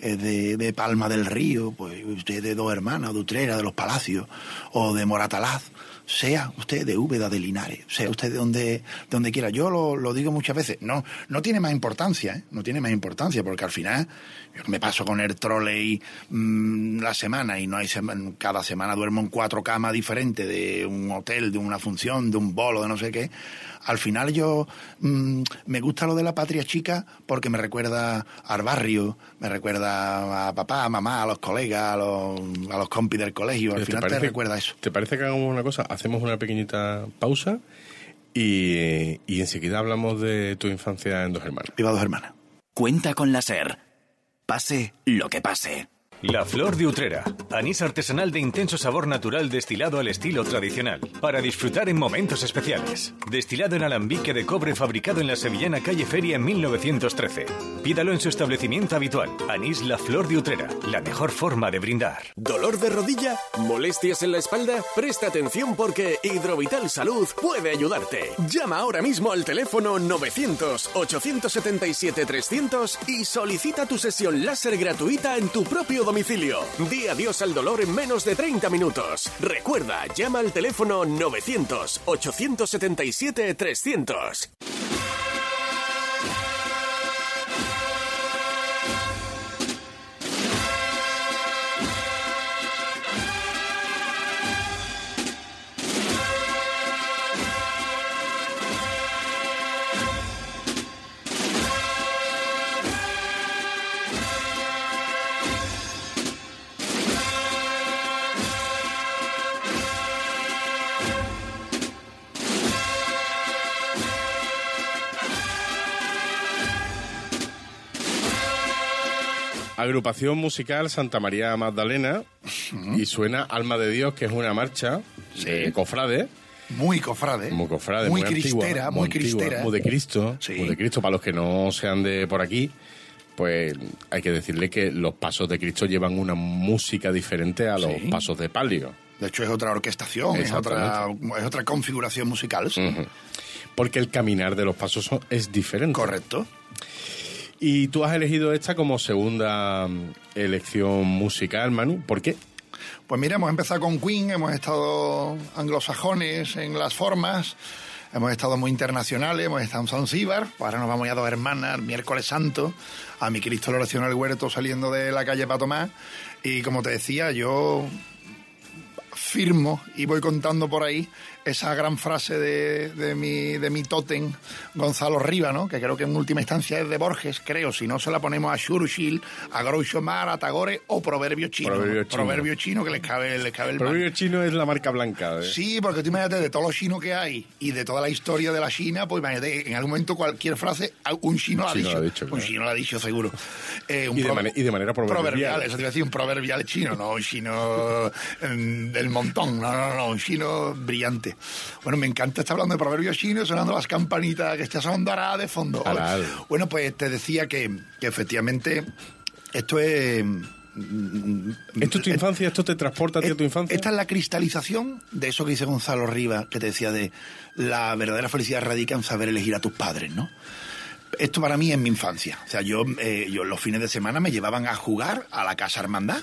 es de, de Palma del Río, pues usted es de Dos Hermanas, de Utrera, de Los Palacios, o de Moratalaz sea usted de Úbeda de Linares, sea usted de donde, de donde quiera. Yo lo, lo digo muchas veces, no, no tiene más importancia, ¿eh? no tiene más importancia, porque al final yo me paso con el trolley mm, la semana y no hay sema- cada semana duermo en cuatro camas diferentes de un hotel, de una función, de un bolo, de no sé qué. Al final yo mm, me gusta lo de la patria chica porque me recuerda al barrio, me recuerda a papá, a mamá, a los colegas, a los, a los compis del colegio. Al ¿Te final te parece- recuerda eso. ¿Te parece que hagamos una cosa? Hacemos una pequeñita pausa y, y enseguida hablamos de tu infancia en Dos Hermanos. Viva dos hermanas. Cuenta con la SER. Pase lo que pase. La Flor de Utrera. Anís artesanal de intenso sabor natural destilado al estilo tradicional. Para disfrutar en momentos especiales. Destilado en alambique de cobre fabricado en la sevillana calle Feria en 1913. Pídalo en su establecimiento habitual. Anís La Flor de Utrera. La mejor forma de brindar. ¿Dolor de rodilla? ¿Molestias en la espalda? Presta atención porque Hidrovital Salud puede ayudarte. Llama ahora mismo al teléfono 900-877-300 y solicita tu sesión láser gratuita en tu propio domicilio. Di adiós al dolor en menos de 30 minutos. Recuerda, llama al teléfono 900-877-300. Agrupación musical Santa María Magdalena y suena Alma de Dios, que es una marcha de cofrade, Muy cofrade. muy cofrade, muy, muy, cristera, antigua, muy, antigua, cristera. muy de Cristo, Sí. muy de Cristo. Para los que no sean de por aquí, pues hay que decirle que los pasos de Cristo llevan una música diferente a los Sí. pasos de palio. De hecho, es otra orquestación, es otra, es otra configuración musical. sí. Porque el caminar de los pasos es diferente. Correcto. Y tú has elegido esta como segunda mm, elección musical, Manu. ¿Por qué? Pues mira, hemos empezado con Queen, hemos estado anglosajones en las formas, hemos estado muy internacionales, hemos estado en Zanzíbar, pues ahora nos vamos a dos hermanas, miércoles santo, a mi Cristo la oración al huerto saliendo de la calle para tomar. Y como te decía, yo firmo y voy contando por ahí esa gran frase de, de mi, de mi tótem, Gonzalo Riva, ¿no? que creo que en última instancia es de Borges, creo, si no se la ponemos a Churchill, a Groucho Mar, a Tagore o proverbio chino. Proverbio chino. Proverbio chino que les cabe, les cabe el proverbio chino es la marca blanca. ¿eh? Sí, porque tú imagínate de todos los chinos que hay y de toda la historia de la China, pues imagínate, en algún momento cualquier frase, un chino, la, ha dicho, lo ha dicho, Un chino lo ha dicho, seguro. Eh, un Y de y de manera proverbial. Eso te iba a decir, un proverbial chino, no un chino em, del montón, no, no, no, un chino brillante. Bueno, me encanta estar hablando de proverbios chinos, sonando las campanitas que está sonando ahora de fondo. Bueno, pues te decía que, que efectivamente esto es... ¿Esto es tu infancia? ¿Esto te transporta a ti a tu infancia? Esta es la cristalización de eso que dice Gonzalo Riva, que te decía de la verdadera felicidad radica en saber elegir a tus padres, ¿no? Esto para mí es mi infancia. O sea, yo, eh, yo los fines de semana me llevaban a jugar a la Casa Hermandad.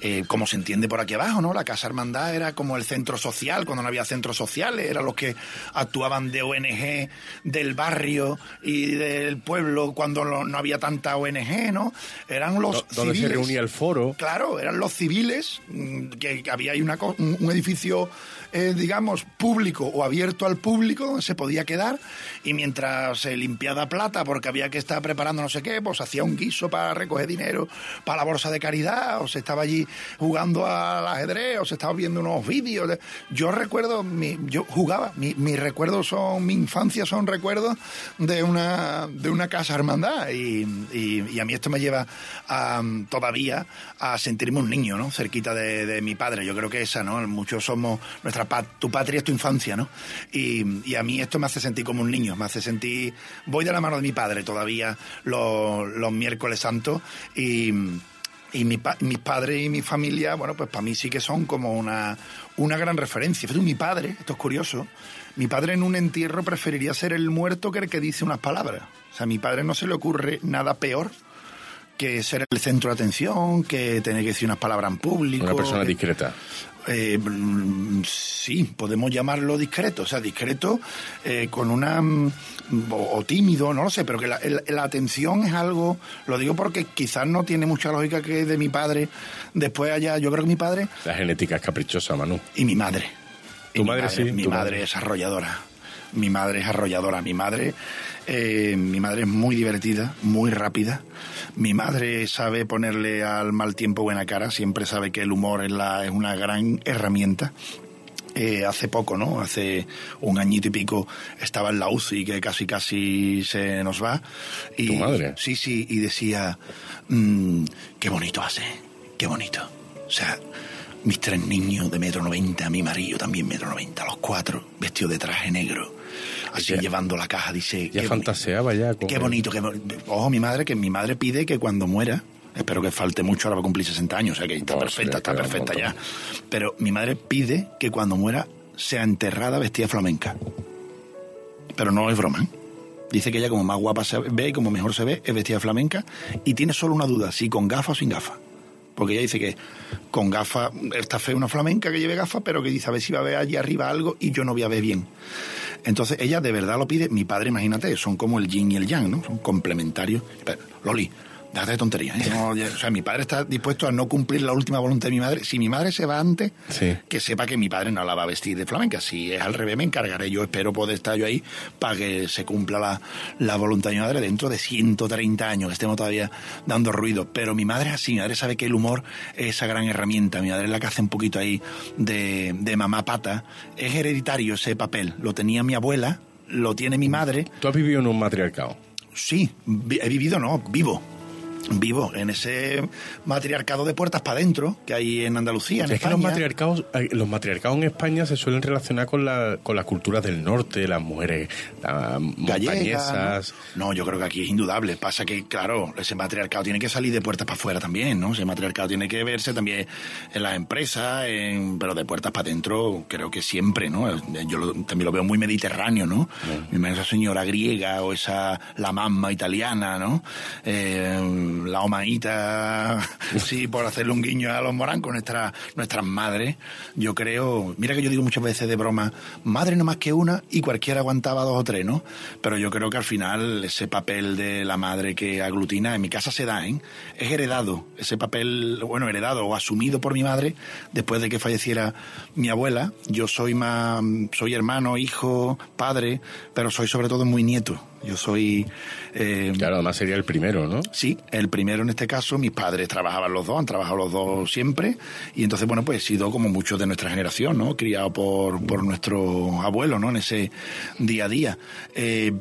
Eh, como se entiende por aquí abajo, ¿no? La Casa Hermandad era como el centro social, cuando no había centros sociales, eran los que actuaban de ONG del barrio y del pueblo cuando no, no había tanta ONG, ¿no? Eran los Do- donde se reunía el foro. Claro, eran los civiles, mm, que, que había ahí una, un un edificio, eh, digamos, público o abierto al público se podía quedar y mientras se limpiaba plata porque había que estar preparando no sé qué, pues hacía un guiso para recoger dinero para la bolsa de caridad o se estaba allí jugando al ajedrez o se estaba viendo unos vídeos. de- Yo recuerdo, mi- yo jugaba, mi- mis recuerdos son, mi infancia son recuerdos de una, de una casa hermandad y, a mí esto me lleva a, todavía a sentirme un niño, ¿no? Cerquita de, de mi padre. Yo creo que esa, ¿no? Muchos somos, tu patria es tu infancia, ¿no? Y, y a mí esto me hace sentir como un niño, me hace sentir, voy de la mano de mi padre todavía los, los miércoles santos y y mi pa- mis padres y mi familia, bueno, pues para mí sí que son como una, una gran referencia. Fíjate, mi padre, esto es curioso, mi padre en un entierro preferiría ser el muerto que el que dice unas palabras. O sea, a mi padre no se le ocurre nada peor que ser el centro de atención, que tener que decir unas palabras en público. Una persona que- discreta. Eh, mm, sí, podemos llamarlo discreto, o sea, discreto eh, con una... mm, O, o tímido, no lo sé, pero que la, atención es algo, lo digo porque quizás no tiene mucha lógica que de mi padre, después allá, yo creo que mi padre La genética es caprichosa, Manu. y mi madre. Y Tu mi madre sí, Mi madre madre. es arrolladora. Mi madre es arrolladora. Mi madre, eh, mi madre es muy divertida, muy rápida. Mi madre sabe ponerle al mal tiempo buena cara. Siempre sabe que el humor es, la, es una gran herramienta. Eh, hace poco, ¿no? Hace un añito y pico estaba en la UCI que casi casi se nos va. Y, ¿Tu madre? Sí, sí, y decía, mm, qué bonito hace, qué bonito. O sea, mis tres niños de metro noventa, mi marido también metro noventa, los cuatro vestidos de traje negro, así Ya- llevando la caja, dice, Ya qué, fantaseaba ya con... qué bonito, qué bonito. Ojo, mi madre, que mi madre pide que cuando muera, espero que falte mucho, ahora va a cumplir 60 años, o sea que está No, perfecta, está perfecta ya. Pero mi madre pide que cuando muera sea enterrada vestida flamenca. Pero no es broma, ¿eh? Dice que ella como más guapa se ve y como mejor se ve es vestida flamenca y tiene solo una duda, si con gafas o sin gafas. Porque ella dice que con gafas está fea una flamenca que lleve gafas, pero que dice a ver si va a ver allí arriba algo y yo no voy a ver bien. Entonces ella de verdad lo pide. Mi padre, imagínate, son como el yin y el yang, ¿no? Son complementarios. Pero, Loli, déjate de tonterías. ¿eh? No, o sea, mi padre está dispuesto a no cumplir la última voluntad de mi madre. Si mi madre se va antes, Sí. que sepa que mi padre no la va a vestir de flamenca. Si es al revés, me encargaré. Yo espero poder estar yo ahí para que se cumpla la, la voluntad de mi madre dentro de 130 años, que estemos todavía dando ruido. Pero mi madre es así, mi madre sabe que el humor es esa gran herramienta. Mi madre es la que hace un poquito ahí de, de mamá pata. Es hereditario ese papel. Lo tenía mi abuela, lo tiene mi madre. Tú has vivido en un matriarcado. Sí, he vivido, no, vivo. Vivo en ese matriarcado de puertas para adentro que hay en Andalucía. En es que los España. matriarcados, eh, los matriarcados en España se suelen relacionar con la, con las culturas del norte, las mujeres las montañesas. ¿no? No, yo creo que aquí es indudable. Pasa que, claro, ese matriarcado tiene que salir de puertas para afuera también, ¿no? Ese matriarcado tiene que verse también en las empresas, en- pero de puertas para adentro, creo que siempre, ¿no? Yo lo- también lo veo muy mediterráneo, ¿no? Madre, esa señora griega o esa la mamma italiana, ¿no? Eh, la omaita, sí, por hacerle un guiño a los morancos, nuestra, nuestras madres, yo creo, mira que yo digo muchas veces de broma, madre no más que una y cualquiera aguantaba dos o tres, ¿no? Pero yo creo que al final ese papel de la madre que aglutina, en mi casa se da, ¿eh? Es heredado, ese papel, bueno, heredado o asumido por mi madre después de que falleciera mi abuela. Yo soy más, soy hermano, hijo, padre, pero soy sobre todo muy nieto. Yo soy... eh, Claro, además sería el primero, ¿no? Sí, el primero en este caso, mis padres trabajaban los dos, han trabajado los dos siempre, y entonces, bueno, pues he sido como muchos de nuestra generación, ¿no? Criado por, por nuestro abuelo, ¿no? En ese día a día. Eh,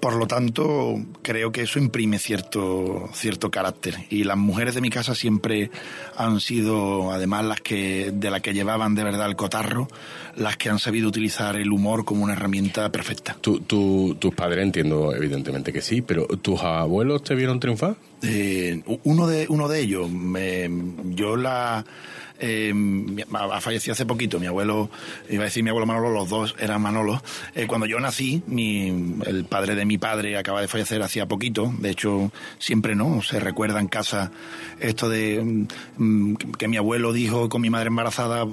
por lo tanto, creo que eso imprime cierto, cierto carácter. Y las mujeres de mi casa siempre han sido, además, las que, de las que llevaban de verdad el cotarro, las que han sabido utilizar el humor como una herramienta perfecta. Tu, tu- tus padres entiendo evidentemente que sí, pero ¿tus abuelos te vieron triunfar? Eh, uno de uno de ellos me- yo la eh, ha fallecido hace poquito. Mi abuelo, iba a decir mi abuelo Manolo, los dos eran Manolo. Eh, cuando yo nací, mi, el padre de mi padre acaba de fallecer hacía poquito. De hecho, siempre no se recuerda en casa esto de mm, que mi abuelo dijo con mi madre embarazada,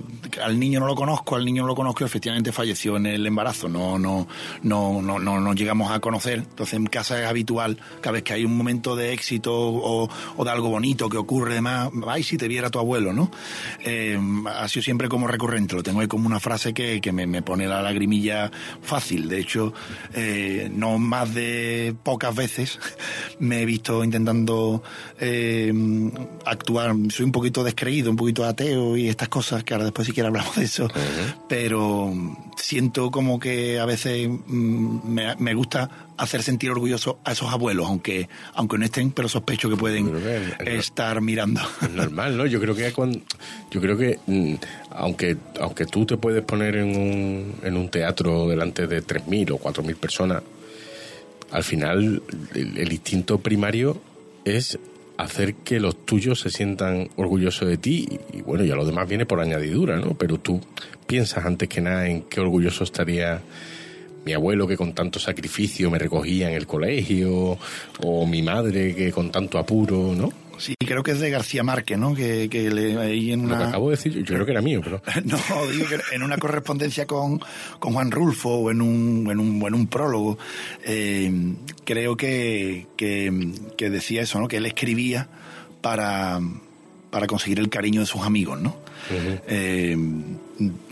al niño no lo conozco, al niño no lo conozco, y efectivamente falleció en el embarazo. No, no, no, no, no, no llegamos a conocer. Entonces en casa es habitual, cada vez que hay un momento de éxito o, o de algo bonito que ocurre, demás, ay, si te viera tu abuelo, ¿no? Eh, ha sido siempre como recurrente, lo tengo ahí como una frase que, que me, me pone la lagrimilla fácil. De hecho, eh, no más de pocas veces me he visto intentando eh, actuar. Soy un poquito descreído, un poquito ateo y estas cosas, que ahora después si quieres hablamos de eso, pero siento como que a veces mm, me, me gusta hacer sentir orgulloso a esos abuelos, aunque aunque no estén, pero sospecho que pueden estar mirando. Es normal, ¿no? Yo creo que cuando, yo creo que mm, aunque aunque tú te puedes poner en un, en un teatro delante de 3.000 o 4.000 personas, al final el, el instinto primario es hacer que los tuyos se sientan orgullosos de ti y, y bueno, ya lo demás viene por añadidura, ¿no? Pero tú piensas antes que nada en qué orgulloso estaría mi abuelo que con tanto sacrificio me recogía en el colegio o mi madre que con tanto apuro, ¿no? Sí, creo que es de García Márquez, ¿no? Que, que le, ahí en Lo que una... acabo de decir, yo, creo que era mío, pero... No, digo que en una correspondencia con, con Juan Rulfo o en un, en un, en un prólogo, eh, creo que, que, que decía eso, ¿no? Que él escribía para, para conseguir el cariño de sus amigos, ¿no? Eh,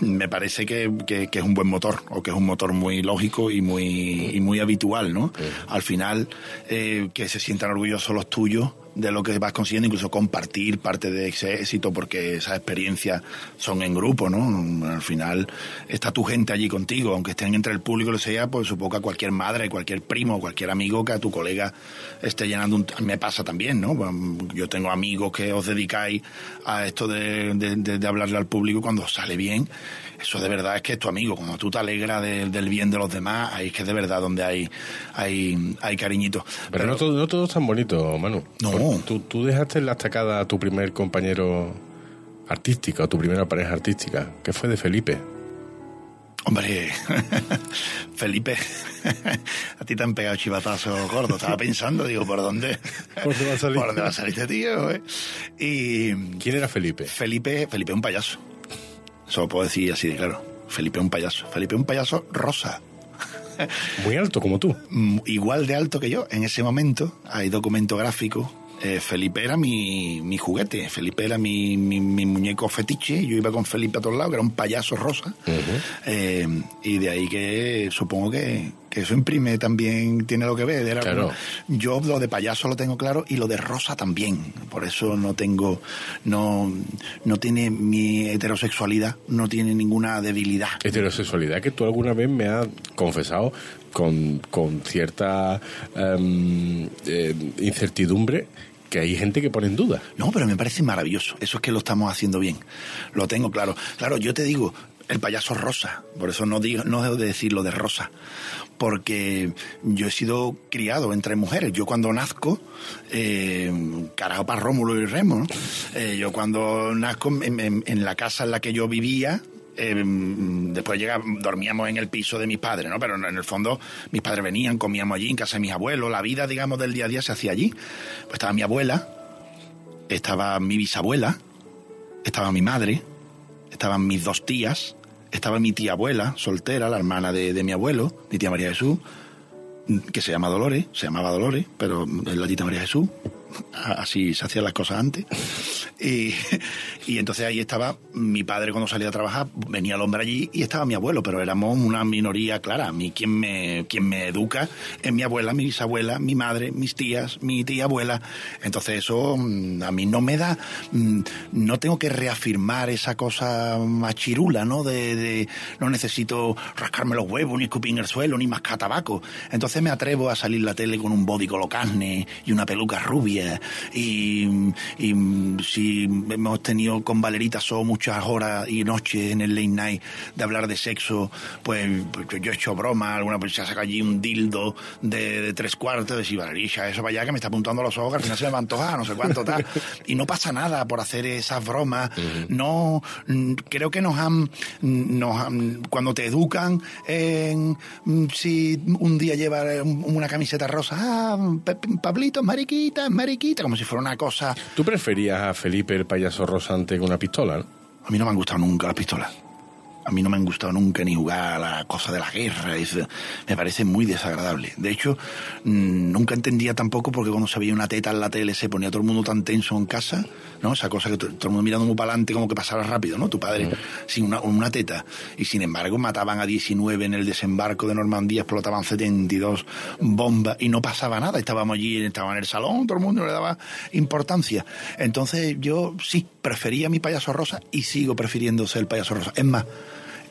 me parece que, que- que es un buen motor, o que es un motor muy lógico y muy, y muy habitual, ¿no? Al final, eh, que se sientan orgullosos los tuyos de lo que vas consiguiendo, incluso compartir parte de ese éxito, porque esas experiencias son en grupo, ¿no? Al final está tu gente allí contigo, aunque estén entre el público, lo sea, pues supongo que a cualquier madre, cualquier primo, cualquier amigo que a tu colega esté llenando un... Me pasa también, ¿no? Yo tengo amigos que os dedicáis a esto de, de- de- de hablarle al público cuando sale bien. Eso de verdad es que es tu amigo. Cuando tú te alegras de- del bien de los demás, ahí es que es de verdad donde hay, hay, hay cariñito. Pero, no, todo, no todo es tan bonito, Manu. No. Porque Tú, tú dejaste en la estacada a tu primer compañero artístico, a tu primera pareja artística, que fue de Felipe. Hombre, Felipe, a ti te han pegado chivatazos gordos. Estaba pensando, digo, ¿por dónde? ¿Por dónde va a salir? ¿Por dónde va a salir este tío? eh? Y ¿Quién era Felipe? Felipe, Felipe un payaso. Eso lo puedo decir así de claro. Felipe un payaso. Felipe un payaso rosa. Muy alto como tú. Mm, igual de alto que yo. En ese momento hay documento gráfico. Eh, Felipe era mi, mi juguete, Felipe era mi, mi, mi muñeco fetiche, yo iba con Felipe a todos lados, que era un payaso rosa. Eh, y de ahí que supongo que, que eso imprime también, tiene lo que ver. Era Claro. como- yo lo de payaso lo tengo claro y lo de rosa también. Por eso no tengo, no, no tiene mi heterosexualidad, no tiene ninguna debilidad. Heterosexualidad que tú alguna vez me has confesado con, con cierta em, eh, incertidumbre que hay gente que pone en duda. No, pero me parece maravilloso. Eso es que lo estamos haciendo bien. Lo tengo claro. Claro, yo te digo, el payaso rosa. Por eso no digo, no debo de decir lo de rosa. Porque yo he sido criado entre mujeres. Yo cuando nazco, eh, carajo para Rómulo y Remo, ¿no? Eh, yo cuando nazco en la casa en la que yo vivía, eh, después llega, dormíamos en el piso de mis padres, ¿no? Pero en el fondo mis padres venían, comíamos allí en casa de mis abuelos, la vida, digamos, del día a día se hacía allí. Pues estaba mi abuela, estaba mi bisabuela, estaba mi madre, estaban mis dos tías, estaba mi tía abuela, soltera, la hermana de, de mi abuelo, mi tía María Jesús, que se llama Dolores, se llamaba Dolores, pero es la tita María Jesús. Así se hacían las cosas antes. Y, y entonces ahí estaba mi padre cuando salía a trabajar, venía el hombre allí y estaba mi abuelo, pero éramos una minoría clara. A mí quien me, quien me educa es mi abuela, mi bisabuela, mi madre, mis tías, mi tía abuela. Entonces eso mm, a mí no me da, mm, no tengo que reafirmar esa cosa machirula, ¿no? De, de no necesito rascarme los huevos, ni escupir en el suelo, ni mascar tabaco. Entonces me atrevo a salir la tele con un body colocasne y una peluca rubia y, y, si hemos tenido con Valerita So muchas horas y noches en el late night de hablar de sexo, pues, pues yo he hecho broma, alguna ha sacado allí un dildo de, de tres cuartos, de si Valerita, eso para allá que me está apuntando los ojos, que al final se me va a antojar, no sé cuánto tal. Y no pasa nada por hacer esas bromas. No, creo que nos han, nos han- cuando te educan en si un día lleva un- una camiseta rosa, ah, Pablito, mariquita, es mariquita, como si fuera una cosa. ¿Tú preferías a Felipe el payaso rosante con una pistola, no? A mí no me han gustado nunca las pistolas. A mí no me han gustado nunca ni jugar a la cosa de la guerra. es- me parece muy desagradable. De hecho, mm, nunca entendía tampoco porque cuando se veía una teta en la tele se ponía todo el mundo tan tenso en casa, ¿no? Esa cosa que to- todo el mundo mirando muy para adelante como que pasara rápido, ¿no? Tu padre sin una, una teta. Y sin embargo mataban a 19 en el desembarco de Normandía, explotaban 72 bombas y no pasaba nada. Estábamos allí, estábamos en el salón, todo el mundo le daba importancia. Entonces yo sí, prefería mi payaso rosa y sigo prefiriendo ser el payaso rosa. Es más,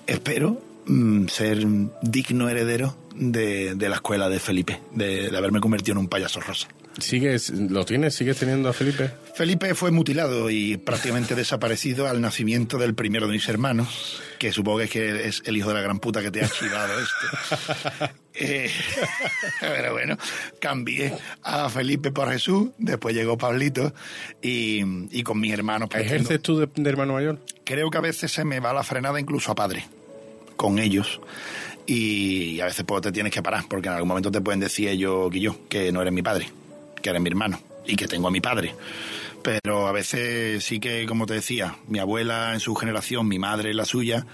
espero mm, ser digno heredero de, de la escuela de Felipe, de, de haberme convertido en un payaso rosa. ¿Sigues, ¿Lo tienes? ¿Sigues teniendo a Felipe? Felipe fue mutilado y prácticamente desaparecido al nacimiento del primero de mis hermanos, que supongo que es, que es el hijo de la gran puta que te ha chivado esto. Eh, pero bueno, cambié a Felipe por Jesús, después llegó Pablito y, y con mis hermanos. pues, ¿Ejerces tú de, de hermano mayor? creo que a veces se me va la frenada incluso a padre con ellos. Y a veces pues, te tienes que parar porque en algún momento te pueden decir ellos que yo que no eres mi padre que eres mi hermano y que tengo a mi padre. Pero a veces sí que como te decía mi abuela en su generación mi madre en la suya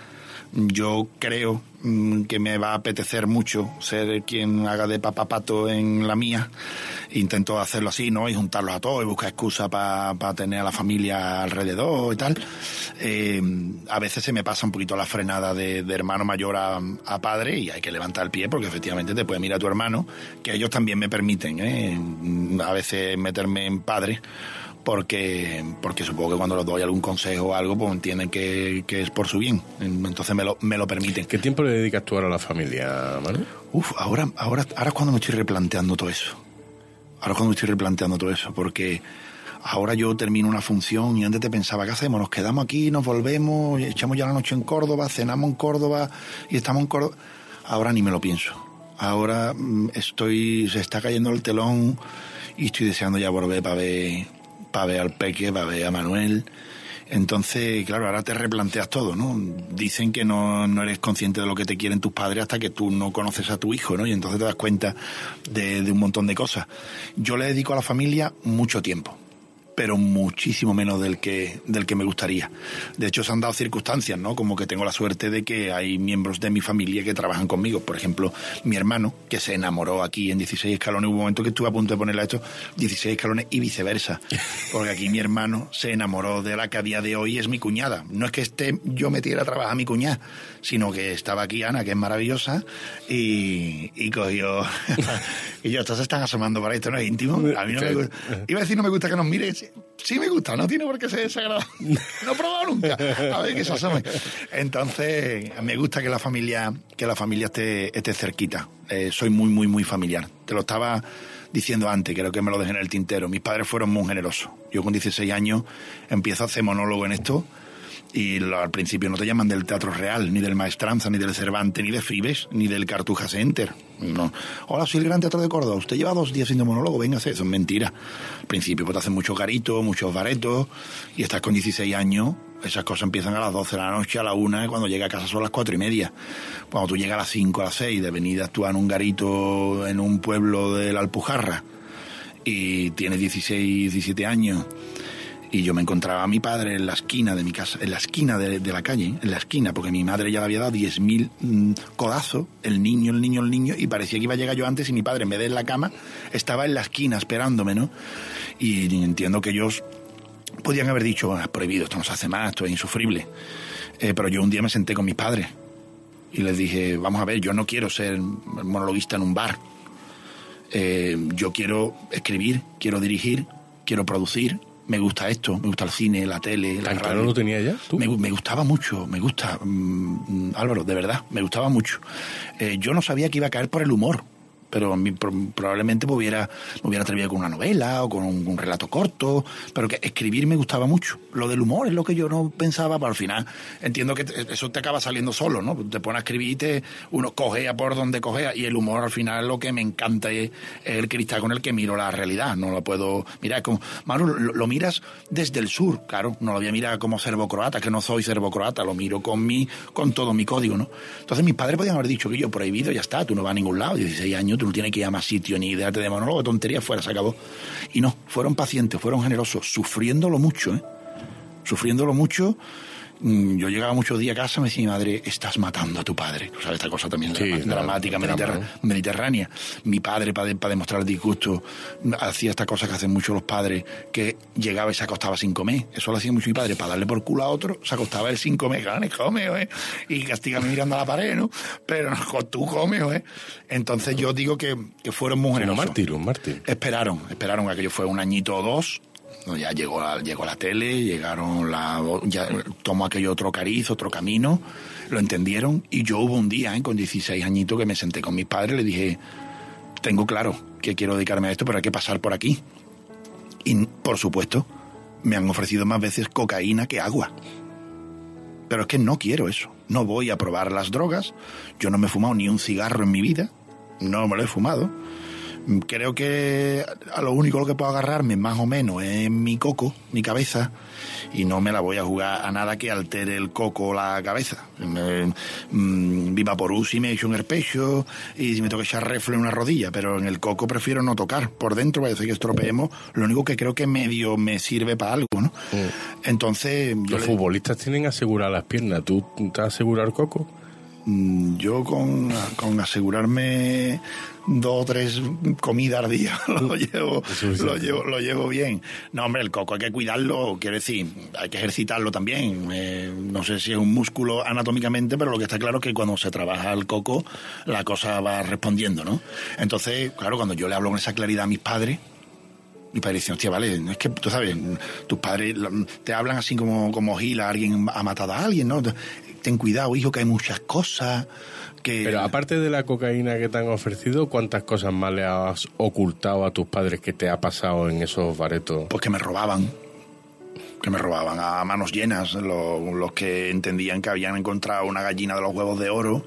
yo creo mm, que me va a apetecer mucho ser quien haga de papapato en la mía. Intento hacerlo así, ¿no? Y juntarlos a todos y buscar excusa para tener a la familia alrededor y tal. Eh, a veces se me pasa un poquito la frenada de, hermano mayor a, a padre y hay que levantar el pie porque efectivamente te puede mirar a tu hermano, que ellos también me permiten, ¿eh? A veces meterme en padre porque, porque supongo que cuando les doy algún consejo o algo, pues entienden que, que es por su bien. Entonces me lo, me lo permiten. ¿Qué tiempo le dedicas tú ahora a la familia, Manu? Uf, ahora, ahora, ahora es cuando me estoy replanteando todo eso. Ahora es cuando me estoy replanteando todo eso, porque ahora yo termino una función y antes te pensaba, ¿qué hacemos? Nos quedamos aquí, nos volvemos, echamos ya la noche en Córdoba, cenamos en Córdoba y estamos en Córdoba. Ahora ni me lo pienso. Ahora mm, estoy, se está cayendo el telón y estoy deseando ya volver para ver, para ver al Peque, para ver a Manuel. Entonces, claro, ahora te replanteas todo, ¿no? Dicen que no, no eres consciente de lo que te quieren tus padres hasta que tú no conoces a tu hijo, ¿no? Y entonces te das cuenta de, de un montón de cosas. Yo le dedico a la familia mucho tiempo pero muchísimo menos del que del que me gustaría. De hecho, se han dado circunstancias, ¿no? Como que tengo la suerte de que hay miembros de mi familia que trabajan conmigo. Por ejemplo, mi hermano, que se enamoró aquí en 16 escalones. Hubo un momento que estuve a punto de ponerle a esto 16 escalones y viceversa. Porque aquí mi hermano se enamoró de la que a día de hoy es mi cuñada. No es que esté yo metiera a trabajar a mi cuñada, sino que estaba aquí Ana, que es maravillosa, y, y cogió... y yo, estos se están asomando para esto, ¿no es íntimo? A mí no me gusta. Iba a decir, no me gusta que nos mire. Sí me gusta, no tiene por qué ser desagradable. No he probado nunca. A ver que se asome. Entonces, me gusta que la familia, que la familia esté, esté cerquita. Eh, soy muy, muy, muy familiar. Te lo estaba diciendo antes, creo que me lo dejé en el tintero. Mis padres fueron muy generosos. Yo con 16 años empiezo a hacer monólogo en esto y lo- al principio no te llaman del Teatro Real, ni del Maestranza, ni del Cervantes, ni de Fibes, ni del Cartuja Center. No. Hola, soy el Gran Teatro de Córdoba. Usted lleva dos días haciendo monólogo, véngase. Eso es mentira. Al principio pues te hacen muchos garitos, muchos baretos, y estás con 16 años. Esas cosas empiezan a las 12 de la noche, a la una, y cuando llega a casa son las cuatro y media. Cuando tú llegas a las 5, a las 6, de venir a actuar en un garito en un pueblo de la Alpujarra, y tienes 16, 17 años, y yo me encontraba a mi padre en la esquina de mi casa, en la esquina de, la calle, en la esquina, porque mi madre ya le había dado 10.000 mm, codazos, el niño, el niño, el niño, y parecía que iba a llegar yo antes y mi padre, en vez de en la cama, estaba en la esquina esperándome, ¿no? Y entiendo que ellos podían haber dicho, "Ah, es prohibido, esto no se hace más, esto es insufrible. Eh, pero yo un día me senté con mis padres y les dije, vamos a ver, yo no quiero ser monologuista en un bar. Eh, yo quiero escribir, quiero dirigir, quiero producir. Me gusta esto, me gusta el cine, la tele, la ¿Tan claro radio. lo tenía ya? ¿Tú? Me, gu- me gustaba mucho, me gusta, mm, mm, Álvaro, de verdad, me gustaba mucho. Eh, yo no sabía que iba a caer por el humor, pero a mí pro- probablemente me hubiera, me hubiera atrevido con una novela o con un, relato corto, pero que escribir me gustaba mucho. Lo del humor es lo que yo no pensaba, pero al final entiendo que eso te acaba saliendo solo, ¿no? Te pones a escribir y te, uno cogea por donde cogea, y el humor al final lo que me encanta es el cristal con el que miro la realidad, no lo puedo mirar como, Manu, lo, lo miras desde el sur, claro, no lo voy a mirar como serbo-croata, que no soy serbo-croata, lo miro con mi, con todo mi código, ¿no? Entonces mis padres podían haber dicho que yo prohibido, ya está, tú no vas a ningún lado, 16 años, tú tienes que ir a más sitio, ni idearte de monólogo, tontería, fuera, se acabó. Y no, fueron pacientes, fueron generosos, sufriéndolo mucho, ¿eh? Sufriéndolo mucho. Mm, Yo llegaba muchos días a casa y me decía mi madre, estás matando a tu padre. Sabes, esta cosa también Sí, dramática, drama, mediterra- ¿no? mediterránea. Mi padre, para, demostrar el disgusto, hacía esta cosa que hacen muchos los padres, que llegaba y se acostaba sin comer. Eso lo hacía mucho mi padre, para darle por culo a otro, se acostaba él sin comer, gane, come, ¿eh? y castígame mirando a la pared, ¿no? Pero no, tú comes, ¿eh? Entonces yo digo que, que fueron muy Un mártir, un mártir. Esperaron, esperaron a que yo fue un añito o dos. Ya llegó la, llegó la tele, llegaron la, ya tomó aquello otro cariz, otro camino, lo entendieron y yo hubo un día, ¿eh? con 16 añitos, que me senté con mis padres y le dije, tengo claro que quiero dedicarme a esto, pero hay que pasar por aquí. Y por supuesto, me han ofrecido más veces cocaína que agua. Pero es que no quiero eso. No voy a probar las drogas. Yo no me he fumado ni un cigarro en mi vida. No me lo he fumado. Mm, Creo que a lo único a lo que puedo agarrarme más o menos es mi coco, mi cabeza, y no me la voy a jugar a nada que altere el coco o la cabeza. Me, mm, Viva por si me echo en el pecho y si me tengo que echar refle en una rodilla, pero en el coco prefiero no tocar. Por dentro parece que estropeemos. Lo único que creo que medio me sirve para algo, ¿no? Entonces, yo, Los le- futbolistas tienen aseguradas las piernas. ¿Tú te has asegurado el coco? Mm, Yo con, con asegurarme dos o tres comidas al día lo llevo, lo llevo, lo llevo bien. No, hombre, el coco hay que cuidarlo, quiero decir, hay que ejercitarlo también. Eh, no sé si es un músculo anatómicamente, pero lo que está claro es que cuando se trabaja el coco, la cosa va respondiendo, ¿no? Entonces, claro, cuando yo le hablo con esa claridad a mis padres, mi padre dice, hostia, vale, es que tú sabes, tus padres la- te hablan así como, como gila, alguien ha matado a alguien, ¿no? Ten cuidado, hijo, que hay muchas cosas que... Pero aparte de la cocaína que te han ofrecido, ¿cuántas cosas más le has ocultado a tus padres que te ha pasado en esos baretos? Pues que me robaban. Que me robaban a manos llenas. Los, los que entendían que habían encontrado una gallina de los huevos de oro.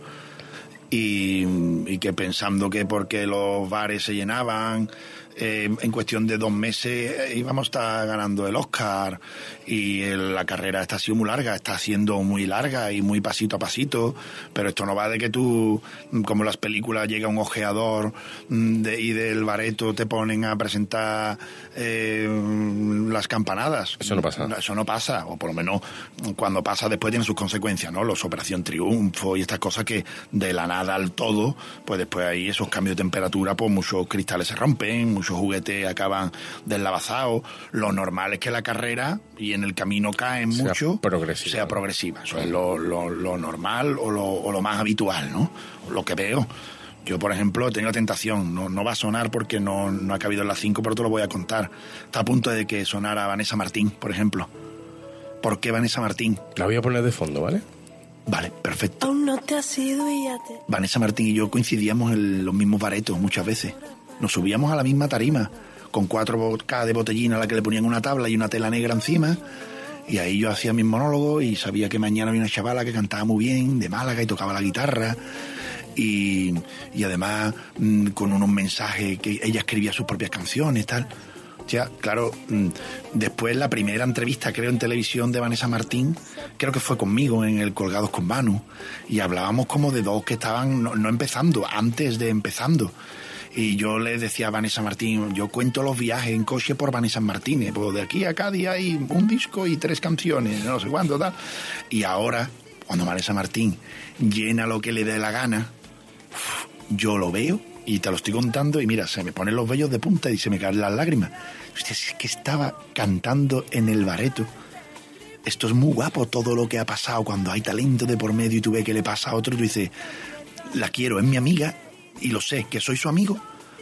Y, y que pensando que porque los bares se llenaban, eh, en cuestión de dos meses eh, íbamos a estar ganando el Oscar y el- la carrera está siendo muy larga, está siendo muy larga y muy pasito a pasito, pero esto no va de que tú, mm, como en las películas, llega un ojeador mm, de- y del bareto te ponen a presentar eh, las campanadas. Eso no pasa. Eso no pasa, o por lo menos cuando pasa después tiene sus consecuencias, ¿no? Los Operación Triunfo y estas cosas que de la nada al todo, pues después hay esos cambios de temperatura, pues muchos cristales se rompen, muchos juguetes acaban deslavazados. Lo normal es que la carrera y en el camino caen Sea mucho, progresiva. sea progresiva. Eso es lo, lo- lo normal o lo, o lo más habitual, ¿no? Lo que veo. Yo, por ejemplo, tengo la tentación, no, no va a sonar porque no, no ha cabido en las 5, pero te lo voy a contar. Está a punto de que sonara Vanessa Martín, por ejemplo. ¿Por qué Vanessa Martín? La voy a poner de fondo, ¿vale? Vale, perfecto. Aún no te has ido y ya te... Vanessa Martín y yo coincidíamos en los mismos baretos muchas veces. Nos subíamos a la misma tarima, con cuatro bocadas de botellina a la que le ponían una tabla y una tela negra encima. Y ahí yo hacía mis monólogos y sabía que mañana había una chavala que cantaba muy bien, de Málaga, y tocaba la guitarra. Y, y además mm, con unos mensajes que ella escribía sus propias canciones, tal. Ya, claro, mm, después la primera entrevista, creo, en televisión de Vanessa Martín, creo que fue conmigo en el Colgados con Manu, y hablábamos como de dos que estaban no empezando, antes de empezando. Y yo le decía a Vanessa Martín, yo cuento los viajes en coche por Vanessa Martínez, pues de aquí a Cádiz hay un disco y tres canciones, no sé cuánto, tal. Y ahora, cuando Vanessa Martín llena lo que le dé la gana, yo lo veo y te lo estoy contando y mira, se me ponen los vellos de punta y se me caen las lágrimas. Hostia, es que estaba cantando en el bareto. Esto es muy guapo todo lo que ha pasado cuando hay talento de por medio y tú ves que le pasa a otro y tú dices, la quiero, es mi amiga y lo sé, que soy su amigo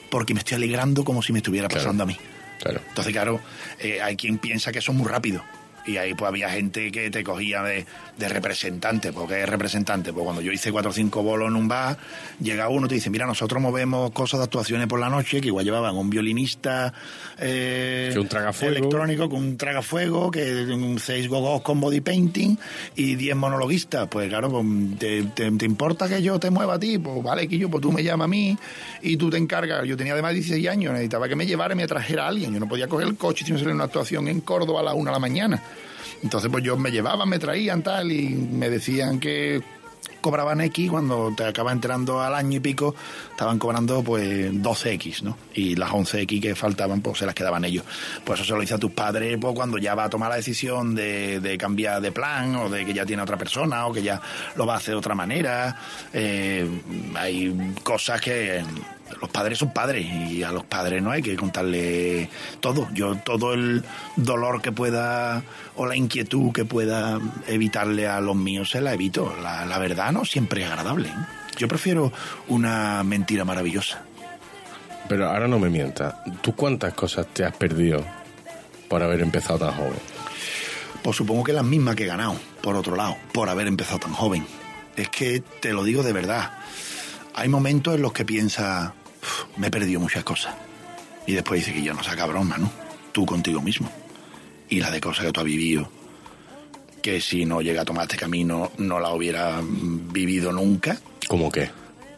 porque me estoy alegrando como si me estuviera Claro. pasando a mí. Claro. Entonces, claro, eh, hay quien piensa que eso es muy rápido. Y ahí pues había gente que te cogía de, de representante. ¿Por qué es representante? Pues cuando yo hice cuatro o cinco bolos en un bar, llega uno y te dice, mira, nosotros movemos cosas de actuaciones por la noche, que igual llevaban un violinista eh, Que un tragafuego. electrónico con un tragafuego, que un seis gogos con body painting y diez monologuistas. Pues claro, pues, ¿te, te, te importa que yo te mueva a ti? Pues vale, que yo, pues tú me llamas a mí y tú te encargas. Yo tenía además 16 años, necesitaba que me llevara y me trajera a alguien. Yo no podía coger el coche si no salía una actuación en Córdoba a las una de la mañana. Entonces, pues yo me llevaban, me traían tal y me decían que cobraban X cuando te acaba entrando al año y pico estaban cobrando pues 12X, ¿no? Y las 11X que faltaban pues se las quedaban ellos. Pues eso se lo dice a tus padres pues cuando ya va a tomar la decisión de, cambiar de plan o de que ya tiene otra persona o que ya lo va a hacer de otra manera. Eh, hay cosas que los padres son padres y a los padres no hay que contarle todo. Yo todo el dolor que pueda o la inquietud que pueda evitarle a los míos se la evito. La, la verdad no siempre es agradable. Yo prefiero una mentira maravillosa. Pero ahora no me mientas. ¿Tú cuántas cosas te has perdido por haber empezado tan joven? Pues supongo que las mismas que he ganado, por otro lado, por haber empezado tan joven. Es que te lo digo de verdad. Hay momentos en los que piensas, "Uf, me he perdido muchas cosas. Y después dice que yo no saca broma, ¿no? Tú contigo mismo. Y la de cosas que tú has vivido, que si no llega a tomar este camino no la hubiera vivido nunca. ¿Cómo qué?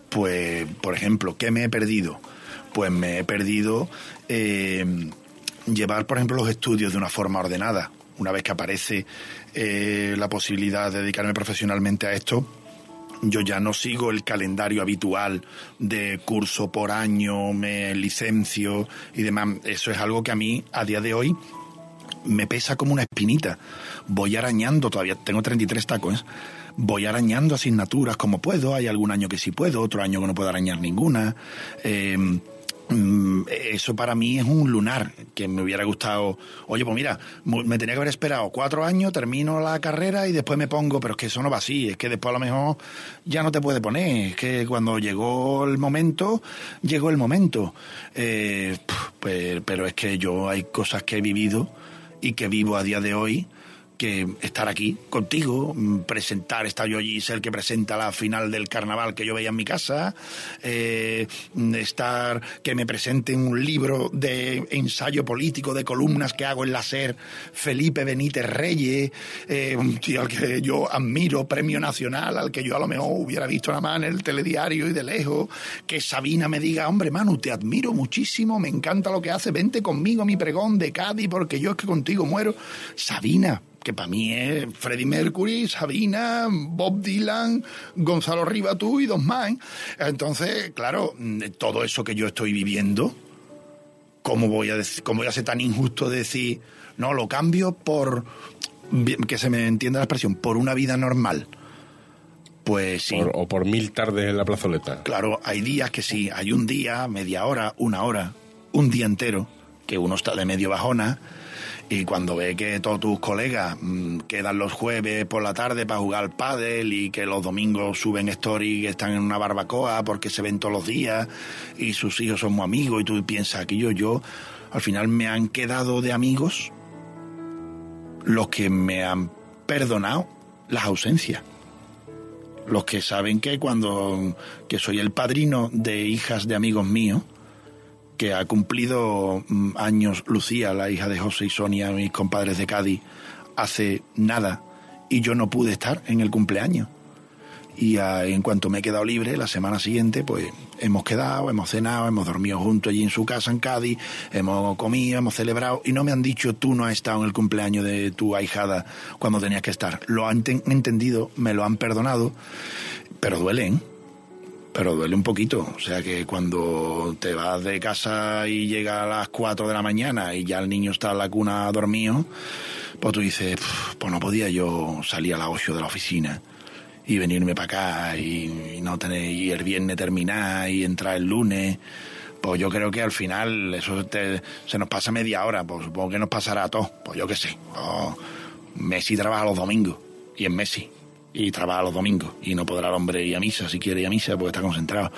Pues, por ejemplo, ¿qué me he perdido? Pues me he perdido eh, llevar, por ejemplo, los estudios de una forma ordenada. Una vez que aparece eh, la posibilidad de dedicarme profesionalmente a esto, yo ya no sigo el calendario habitual de curso por año, me licencio y demás. Eso es algo que a mí, a día de hoy, me pesa como una espinita. Voy arañando, todavía tengo 33 tacos, ¿eh? voy arañando asignaturas como puedo. Hay algún año que sí puedo, otro año que no puedo arañar ninguna. Eh, eso para mí es un lunar que me hubiera gustado. Oye, pues mira, me tenía que haber esperado cuatro años, termino la carrera y después me pongo, pero es que eso no va así, es que después a lo mejor ya no te puede poner, es que cuando llegó el momento, llegó el momento. Eh, pues, pero es que yo hay cosas que he vivido y que vivo a día de hoy que estar aquí contigo, presentar, está yo allí, ser el que presenta la final del carnaval que yo veía en mi casa, eh, estar, que me presenten un libro de ensayo político, de columnas que hago en la SER, Felipe Benítez Reyes, eh, un tío al que yo admiro, premio nacional, al que yo a lo mejor hubiera visto nada más en el telediario y de lejos, que Sabina me diga, hombre, Manu, te admiro muchísimo, me encanta lo que hace, vente conmigo a mi pregón de Cádiz, porque yo es que contigo muero. Sabina, que para mí es Freddie Mercury, Sabina, Bob Dylan, Gonzalo Ribatú y dos más. ¿eh? Entonces, claro, mm, todo eso que yo estoy viviendo, ¿cómo voy a, dec- cómo voy a ser tan injusto de decir, no, lo cambio por, que se me entienda la expresión, por una vida normal? Pues sí. Por- o por mil tardes en la plazoleta. Claro, hay días que sí, hay un día, media hora, una hora, un día entero, que uno está de medio bajona y cuando ve que todos tus colegas mm, quedan los jueves por la tarde para jugar al pádel y que los domingos suben story que están en una barbacoa porque se ven todos los días y sus hijos son muy amigos y tú piensas que yo, yo, al final me han quedado de amigos los que me han perdonado las ausencias. Los que saben que cuando que soy el padrino de hijas de amigos míos que ha cumplido mm, años Lucía, la hija de José y Sonia, mis compadres de Cádiz, hace nada y yo no pude estar en el cumpleaños. Y ah, en cuanto me he quedado libre, la semana siguiente, pues hemos quedado, hemos cenado, hemos dormido juntos allí en su casa en Cádiz, hemos comido, hemos celebrado y no me han dicho tú no has estado en el cumpleaños de tu ahijada cuando tenías que estar. Lo han ten- entendido, me lo han perdonado, pero duelen pero duele un poquito. O sea que cuando te vas de casa y llega a las 4 de la mañana y ya el niño está en la cuna dormido, pues tú dices, "Pf, pues no podía yo salir a las 8 de la oficina y venirme para acá y, y no tener y el viernes terminar y entrar el lunes. Pues yo creo que al final eso te- se nos pasa media hora, pues supongo que nos pasará a todos, pues yo qué sé. Pues Messi trabaja los domingos y es Messi. Y trabaja los domingos y no podrá el hombre ir a misa si quiere ir a misa porque está concentrado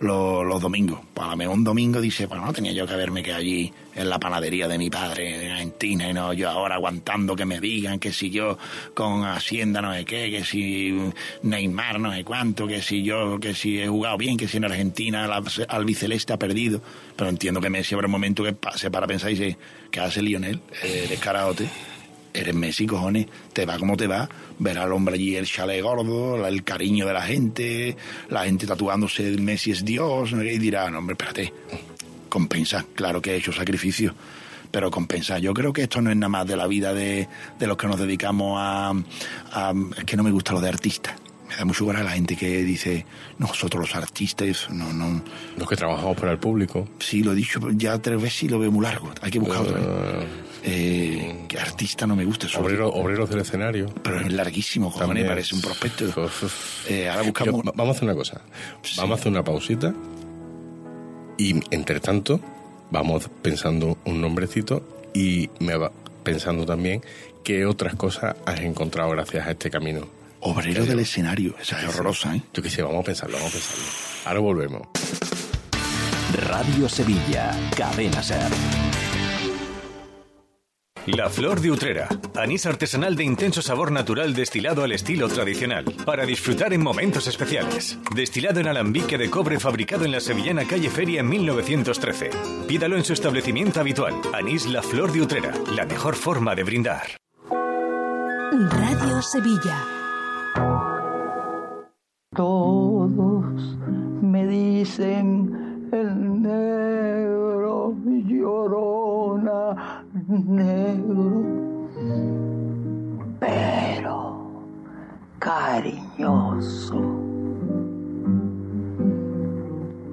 los, los domingos. A lo mejor un domingo dice, pues no tenía yo que haberme quedado allí en la panadería de mi padre en Argentina y no yo ahora aguantando que me digan que si yo con Hacienda no sé qué, que si Neymar no sé cuánto, que si yo, que si he jugado bien, que si en Argentina la albiceleste ha perdido. Pero entiendo que Messi habrá un momento que se para pensar y dice, ¿qué hace Lionel? Eh, Eres caraote eres Messi, cojones, te va como te va, verá al hombre allí el chalet gordo, el cariño de la gente, la gente tatuándose Messi es Dios, y dirá, no, hombre, espérate, compensa, claro que he hecho sacrificio, pero compensa. Yo creo que esto no es nada más de la vida de, de los que nos dedicamos a, a- Es que no me gusta lo de artista. Me da mucho coraje la gente que dice, nosotros los artistas, no, no, Los que trabajamos para el público. sí, lo he dicho ya tres veces y lo veo muy largo, hay que buscar otra vez. Eh, que artista no me gusta, eso Obrero- obreros del escenario. pero es larguísimo, cojones, También. parece un prospecto. Eh, ahora buscamos... va- vamos a hacer una cosa. Vamos a hacer una pausita. Y entre tanto, vamos pensando un nombrecito y me va pensando también qué otras cosas has encontrado gracias a este camino. Obrero del escenario, esa es horrorosa, ¿eh? Yo qué sé, vamos a pensarlo, vamos a pensarlo. Ahora volvemos. Radio Sevilla, Cadena Ser. La Flor de Utrera. Anís artesanal de intenso sabor natural destilado al estilo tradicional. Para disfrutar en momentos especiales. Destilado en alambique de cobre fabricado en la sevillana calle Feria en 1913. Pídalo en su establecimiento habitual. Anís La Flor de Utrera. La mejor forma de brindar. Radio Sevilla. Todos me dicen el negro llorona negro, pero cariñoso.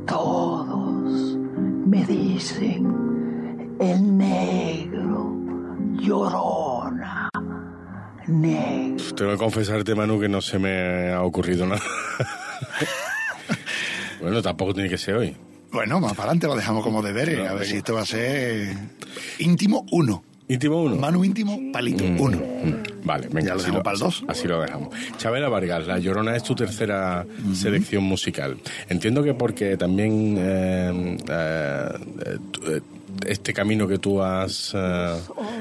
Todos me dicen el negro llorona negro. Tengo que confesarte, Manu, que no se me ha ocurrido nada. bueno, tampoco tiene que ser hoy. Bueno, más para adelante lo dejamos como deberes, a ver si esto va a ser íntimo uno. Íntimo uno. Manu íntimo, palito uno. Mm, Vale, venga, Ya lo así dejamos para el dos. Así lo dejamos. Chabela Vargas, La Llorona es tu tercera selección musical. Entiendo que porque también eh, eh, tu- eh, este camino que tú has eh,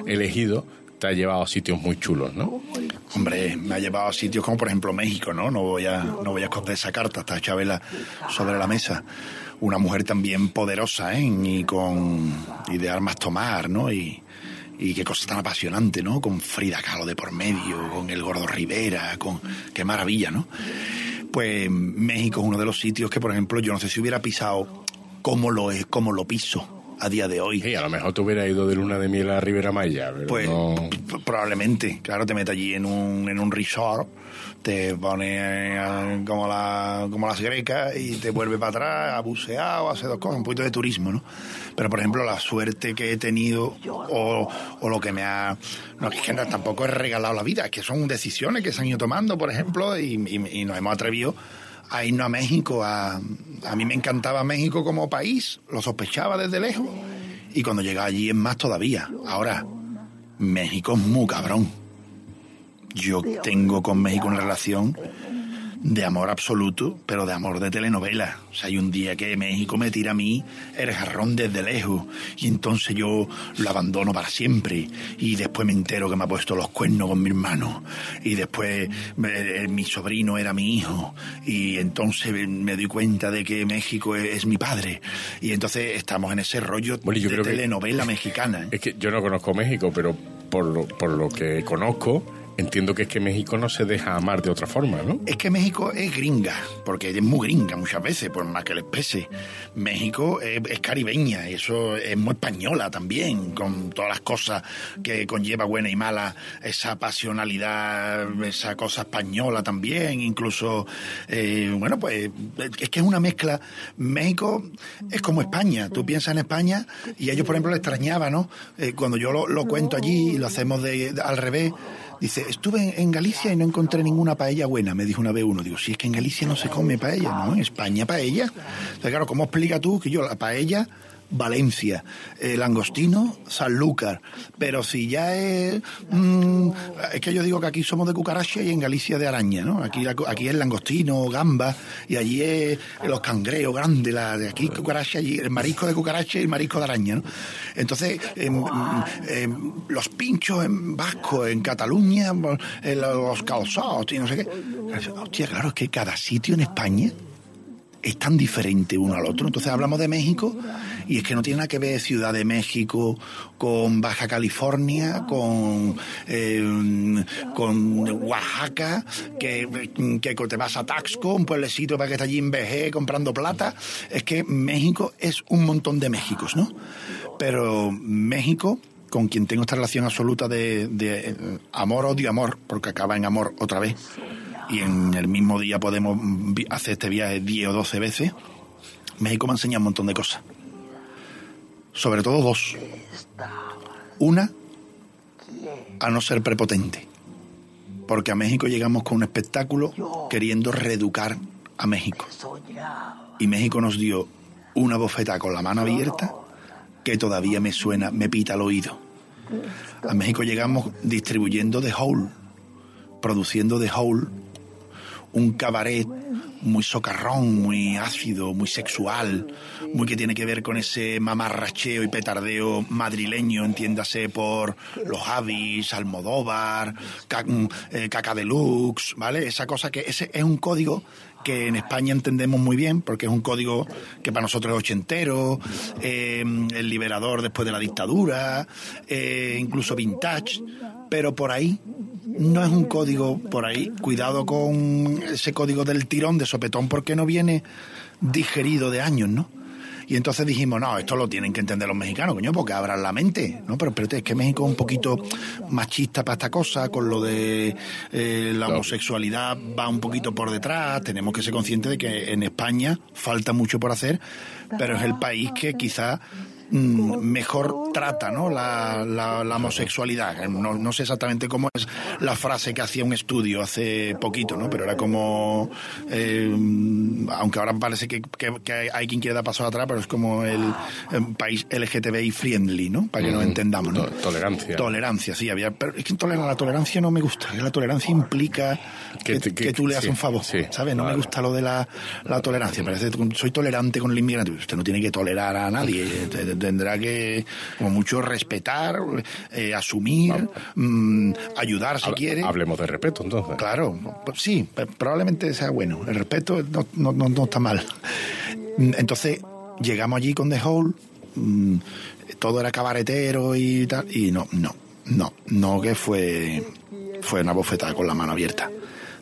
elegido te ha llevado a sitios muy chulos, ¿no? Hombre, me ha llevado a sitios como por ejemplo México, ¿no? No voy a, no voy a esconder esa carta, está Chabela sobre la mesa. Una mujer también poderosa, ¿eh? Y con y de armas tomar, ¿no? Y, y qué cosa tan apasionante, ¿no? Con Frida Kahlo de por medio, con el Gordo Rivera, con qué maravilla, ¿no? Pues México es uno de los sitios que, por ejemplo, yo no sé si hubiera pisado como lo es, como lo piso a día de hoy. Sí, a lo mejor te hubiera ido de luna de miel a Rivera Maya, pero Pues no... probablemente, claro, te metes allí en un, en un resort, te pone eh, como, la, como las grecas y te vuelve para atrás a bucear o a hacer dos cosas, un poquito de turismo, ¿no? Pero, por ejemplo, la suerte que he tenido o, o lo que me ha... No, es que tampoco he regalado la vida, es que son decisiones que se han ido tomando, por ejemplo, y nos hemos atrevido a irnos a México. A, a mí me encantaba México como país, lo sospechaba desde lejos. Y cuando llegaba allí es más todavía. Ahora, México es muy cabrón. Yo tengo con México una relación de amor absoluto, pero de amor de telenovela. O sea, hay un día que México me tira a mí el jarrón desde lejos y entonces yo lo abandono para siempre y después me entero que me ha puesto los cuernos con mi hermano y después eh, mi sobrino era mi hijo y entonces me doy cuenta de que México es, es mi padre y entonces estamos en ese rollo Bueno, yo de creo que- telenovela mexicana. ¿eh? Es que yo no conozco México, pero por lo, por lo que conozco, entiendo que es que México no se deja amar de otra forma, ¿no? Es que México es gringa, porque es muy gringa muchas veces, por más que les pese. México es, es caribeña, eso es muy española también, con todas las cosas que conlleva buena y mala, esa pasionalidad, esa cosa española también, incluso, eh, bueno, pues es que es una mezcla. México es como España, tú piensas en España y ellos, por ejemplo, les extrañaba, ¿no? Eh, cuando yo lo, cuento allí y lo hacemos de- al revés. Dice, estuve en- Galicia y no encontré ninguna paella buena, me dijo una vez uno. Digo, si es que en Galicia no se come paella, ¿no? En España paella. Claro, ¿cómo explica tú que yo la paella Valencia. Langostino, Sanlúcar. Pero si ya es... mm, es que yo digo que aquí somos de cucaracha y en Galicia de araña, ¿no? Aquí, aquí es langostino, gamba, y allí es los cangreos grandes, la de aquí cucaracha, allí el marisco de cucaracha y el marisco de araña, ¿no? Entonces, em, em, los pinchos en Vasco, en Cataluña, los calzados y no sé qué. Hostia, claro, es que cada sitio en España es tan diferente uno al otro. Entonces hablamos de México y es que no tiene nada que ver Ciudad de México con Baja California, con, eh, con Oaxaca, que, que te vas a Taxco, un pueblecito para que está allí en BG comprando plata. Es que México es un montón de Méxicos, ¿no? Pero México con quien tengo esta relación absoluta de, de eh, amor, odio, amor, porque acaba en amor otra vez, y en el mismo día podemos hacer este viaje 10 o 12 veces, México me ha enseñado un montón de cosas. Sobre todo dos. Una, a no ser prepotente. Porque a México llegamos con un espectáculo queriendo reeducar a México. Y México nos dio una bofetada con la mano abierta que todavía me suena, me pita al oído. A México llegamos distribuyendo The Hole, produciendo The Hole, un cabaret muy socarrón, muy ácido, muy sexual, muy que tiene que ver con ese mamarracheo y petardeo madrileño, entiéndase por los Javis, Almodóvar, mm, eh, Caca Deluxe, ¿vale? Esa cosa que ese es un código que en España entendemos muy bien, porque es un código que para nosotros es ochentero, eh, el liberador después de la dictadura, eh, incluso vintage, pero por ahí no es un código por ahí. Cuidado con ese código del tirón de sopetón porque no viene digerido de años, ¿no? Y entonces dijimos, no, esto lo tienen que entender los mexicanos, coño, porque abran la mente, ¿no? Pero espérate, es que México es un poquito machista para esta cosa, con lo de eh, la homosexualidad va un poquito por detrás, tenemos que ser conscientes de que en España falta mucho por hacer, pero es el país que quizá mejor trata ¿no? la, la, la homosexualidad. No, no sé exactamente cómo es la frase que hacía un estudio hace poquito, ¿no? pero era como, eh, aunque ahora parece que, que- que hay quien quiere dar paso atrás, pero es como el, el país LGTBI friendly, ¿no? para que nos Mm, entendamos. ¿no? to- tolerancia. Tolerancia, sí, había, pero es que toler- la tolerancia no me gusta. La tolerancia implica que, Que te- que- que tú le haces sí, un favor, sí, ¿sabes? No me gusta lo de la, la tolerancia. Parece soy tolerante con el inmigrante. Usted no tiene que tolerar a nadie. Te- Tendrá que, como mucho, respetar, eh, asumir, mm, ayudar si Hable- quiere. Hablemos de respeto, entonces. Claro, pues sí, probablemente sea bueno. El respeto no, no, no, no está mal. Mm, Entonces, llegamos allí con The Hole, mm, todo era cabaretero y tal, y no, no, no, no que fue, fue una bofetada con la mano abierta.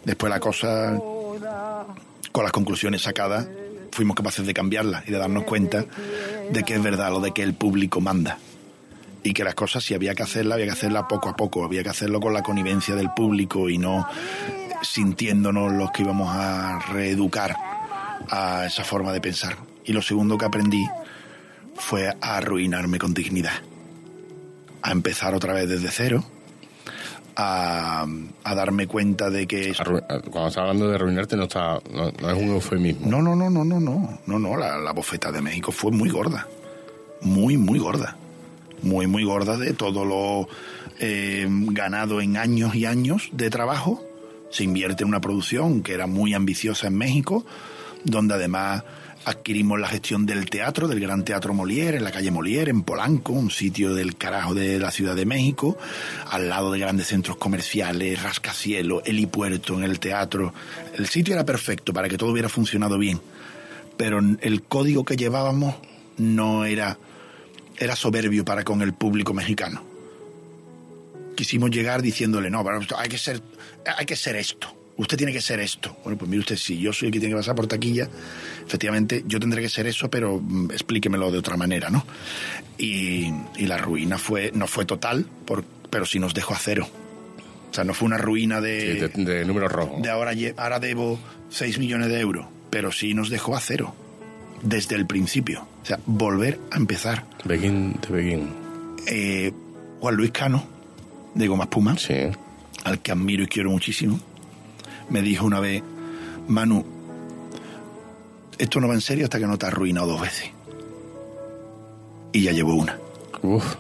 Después la cosa, con las conclusiones sacadas, fuimos capaces de cambiarlas y de darnos cuenta de que es verdad lo de que el público manda. Y que las cosas si había que hacerlas, había que hacerlas poco a poco, había que hacerlo con la connivencia del público y no sintiéndonos los que íbamos a reeducar a esa forma de pensar. Y lo segundo que aprendí fue a arruinarme con dignidad, a empezar otra vez desde cero, a, a darme cuenta de que... Cuando estás hablando de arruinarte, no, está, no, no es un eufemismo. No, no, no, no, no, no, no, no, la, la bofeta de México fue muy gorda, muy, muy gorda, muy, muy gorda de todo lo eh, ganado en años y años de trabajo. Se invierte en una producción que era muy ambiciosa en México, donde además adquirimos la gestión del teatro, del Gran Teatro Molière, en la calle Molière, en Polanco, un sitio del carajo de la Ciudad de México, al lado de grandes centros comerciales, rascacielos, helipuerto en el teatro. El sitio era perfecto para que todo hubiera funcionado bien, pero el código que llevábamos no era, era soberbio para con el público mexicano. Quisimos llegar diciéndole, no, hay que ser, hay que ser esto. Usted tiene que ser esto. Bueno, pues mire usted, si yo soy el que tiene que pasar por taquilla, efectivamente yo tendré que ser eso, pero mm, explíquemelo de otra manera, ¿no? Y, y la ruina fue, no fue total, por- pero sí nos dejó a cero. O sea, no fue una ruina Sí, de, de, de números rojos. de ahora, debo 6 millones de euros, pero sí nos dejó a cero. Desde el principio. O sea, volver a empezar. Begin de Begin. Eh, Juan Luis Cano, de Goma Espuma, Sí. al que admiro y quiero muchísimo, me dijo una vez, Manu, esto no va en serio hasta que no te has arruinado dos veces. y ya llevo una. Uf,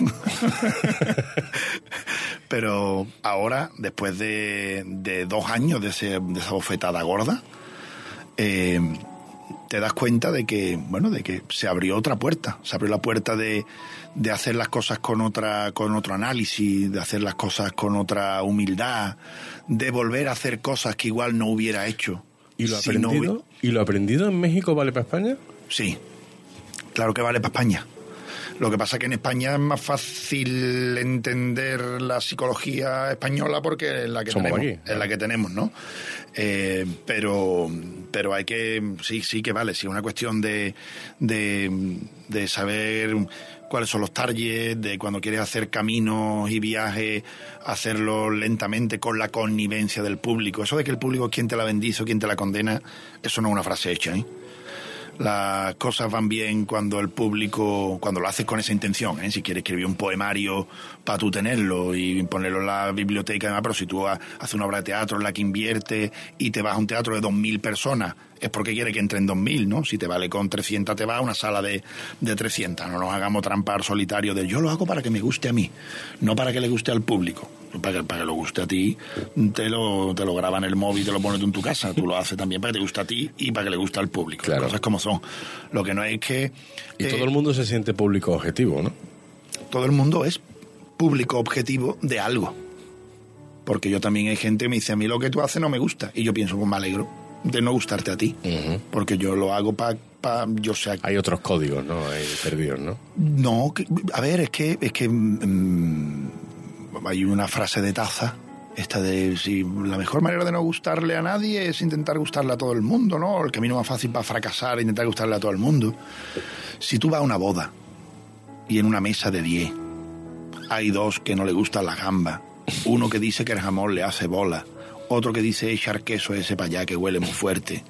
Pero ahora, después de, de dos años de, ese- de esa bofetada gorda, eh, te das cuenta de que, bueno, de que se abrió otra puerta. Se abrió la puerta de, de hacer las cosas con otra, con otro análisis, de hacer las cosas con otra humildad, de volver a hacer cosas que igual no hubiera hecho. ¿Y lo si no aprendido? hubi- ¿Y lo aprendido en México vale para España? Sí, claro que vale para España. Lo que pasa es que en España es más fácil entender la psicología española porque es la que Somos tenemos, aquí. es la que tenemos, ¿no? Eh, pero, pero hay que, sí, sí que vale, sí, es una cuestión de, de, de saber cuáles son los targets, de cuando quieres hacer caminos y viajes, hacerlo lentamente con la connivencia del público. Eso de que el público es quien te la bendice o quien te la condena, eso no es una frase hecha, ¿eh? Las cosas van bien cuando el público, cuando lo haces con esa intención, ¿eh? si quieres escribir un poemario para tú tenerlo y ponerlo en la biblioteca pero si tú ha- haces una obra de teatro en la que inviertes y te vas a un teatro de 2.000 personas, es porque quieres que entren 2.000, ¿no? Si te vale con 300 te vas a una sala de, de 300, no nos hagamos trampar solitario de yo lo hago para que me guste a mí, no para que le guste al público. Para que, para que lo guste a ti, te lo, te lo graba en el móvil, te lo pones tú en tu casa. Tú lo haces también para que te guste a ti y para que le guste al público. Claro. Las cosas como son. Lo que no es que Y eh, todo el mundo se siente público objetivo, ¿no? todo el mundo es público objetivo de algo. Porque yo también hay gente que me dice, a mí lo que tú haces no me gusta. Y yo pienso, pues me alegro de no gustarte a ti. Porque yo lo hago para, yo sé... Hay otros códigos, ¿no? Hay perdidos, ¿no? No, que- a ver, es que, es que mm, hay una frase de taza, esta de si la mejor manera de no gustarle a nadie es intentar gustarle a todo el mundo, ¿no? El camino más fácil para fracasar es intentar gustarle a todo el mundo. Si tú vas a una boda y en una mesa de 10 hay dos que no le gustan la gamba, uno que dice que el jamón le hace bola, otro que dice echar queso ese para allá que huele muy fuerte,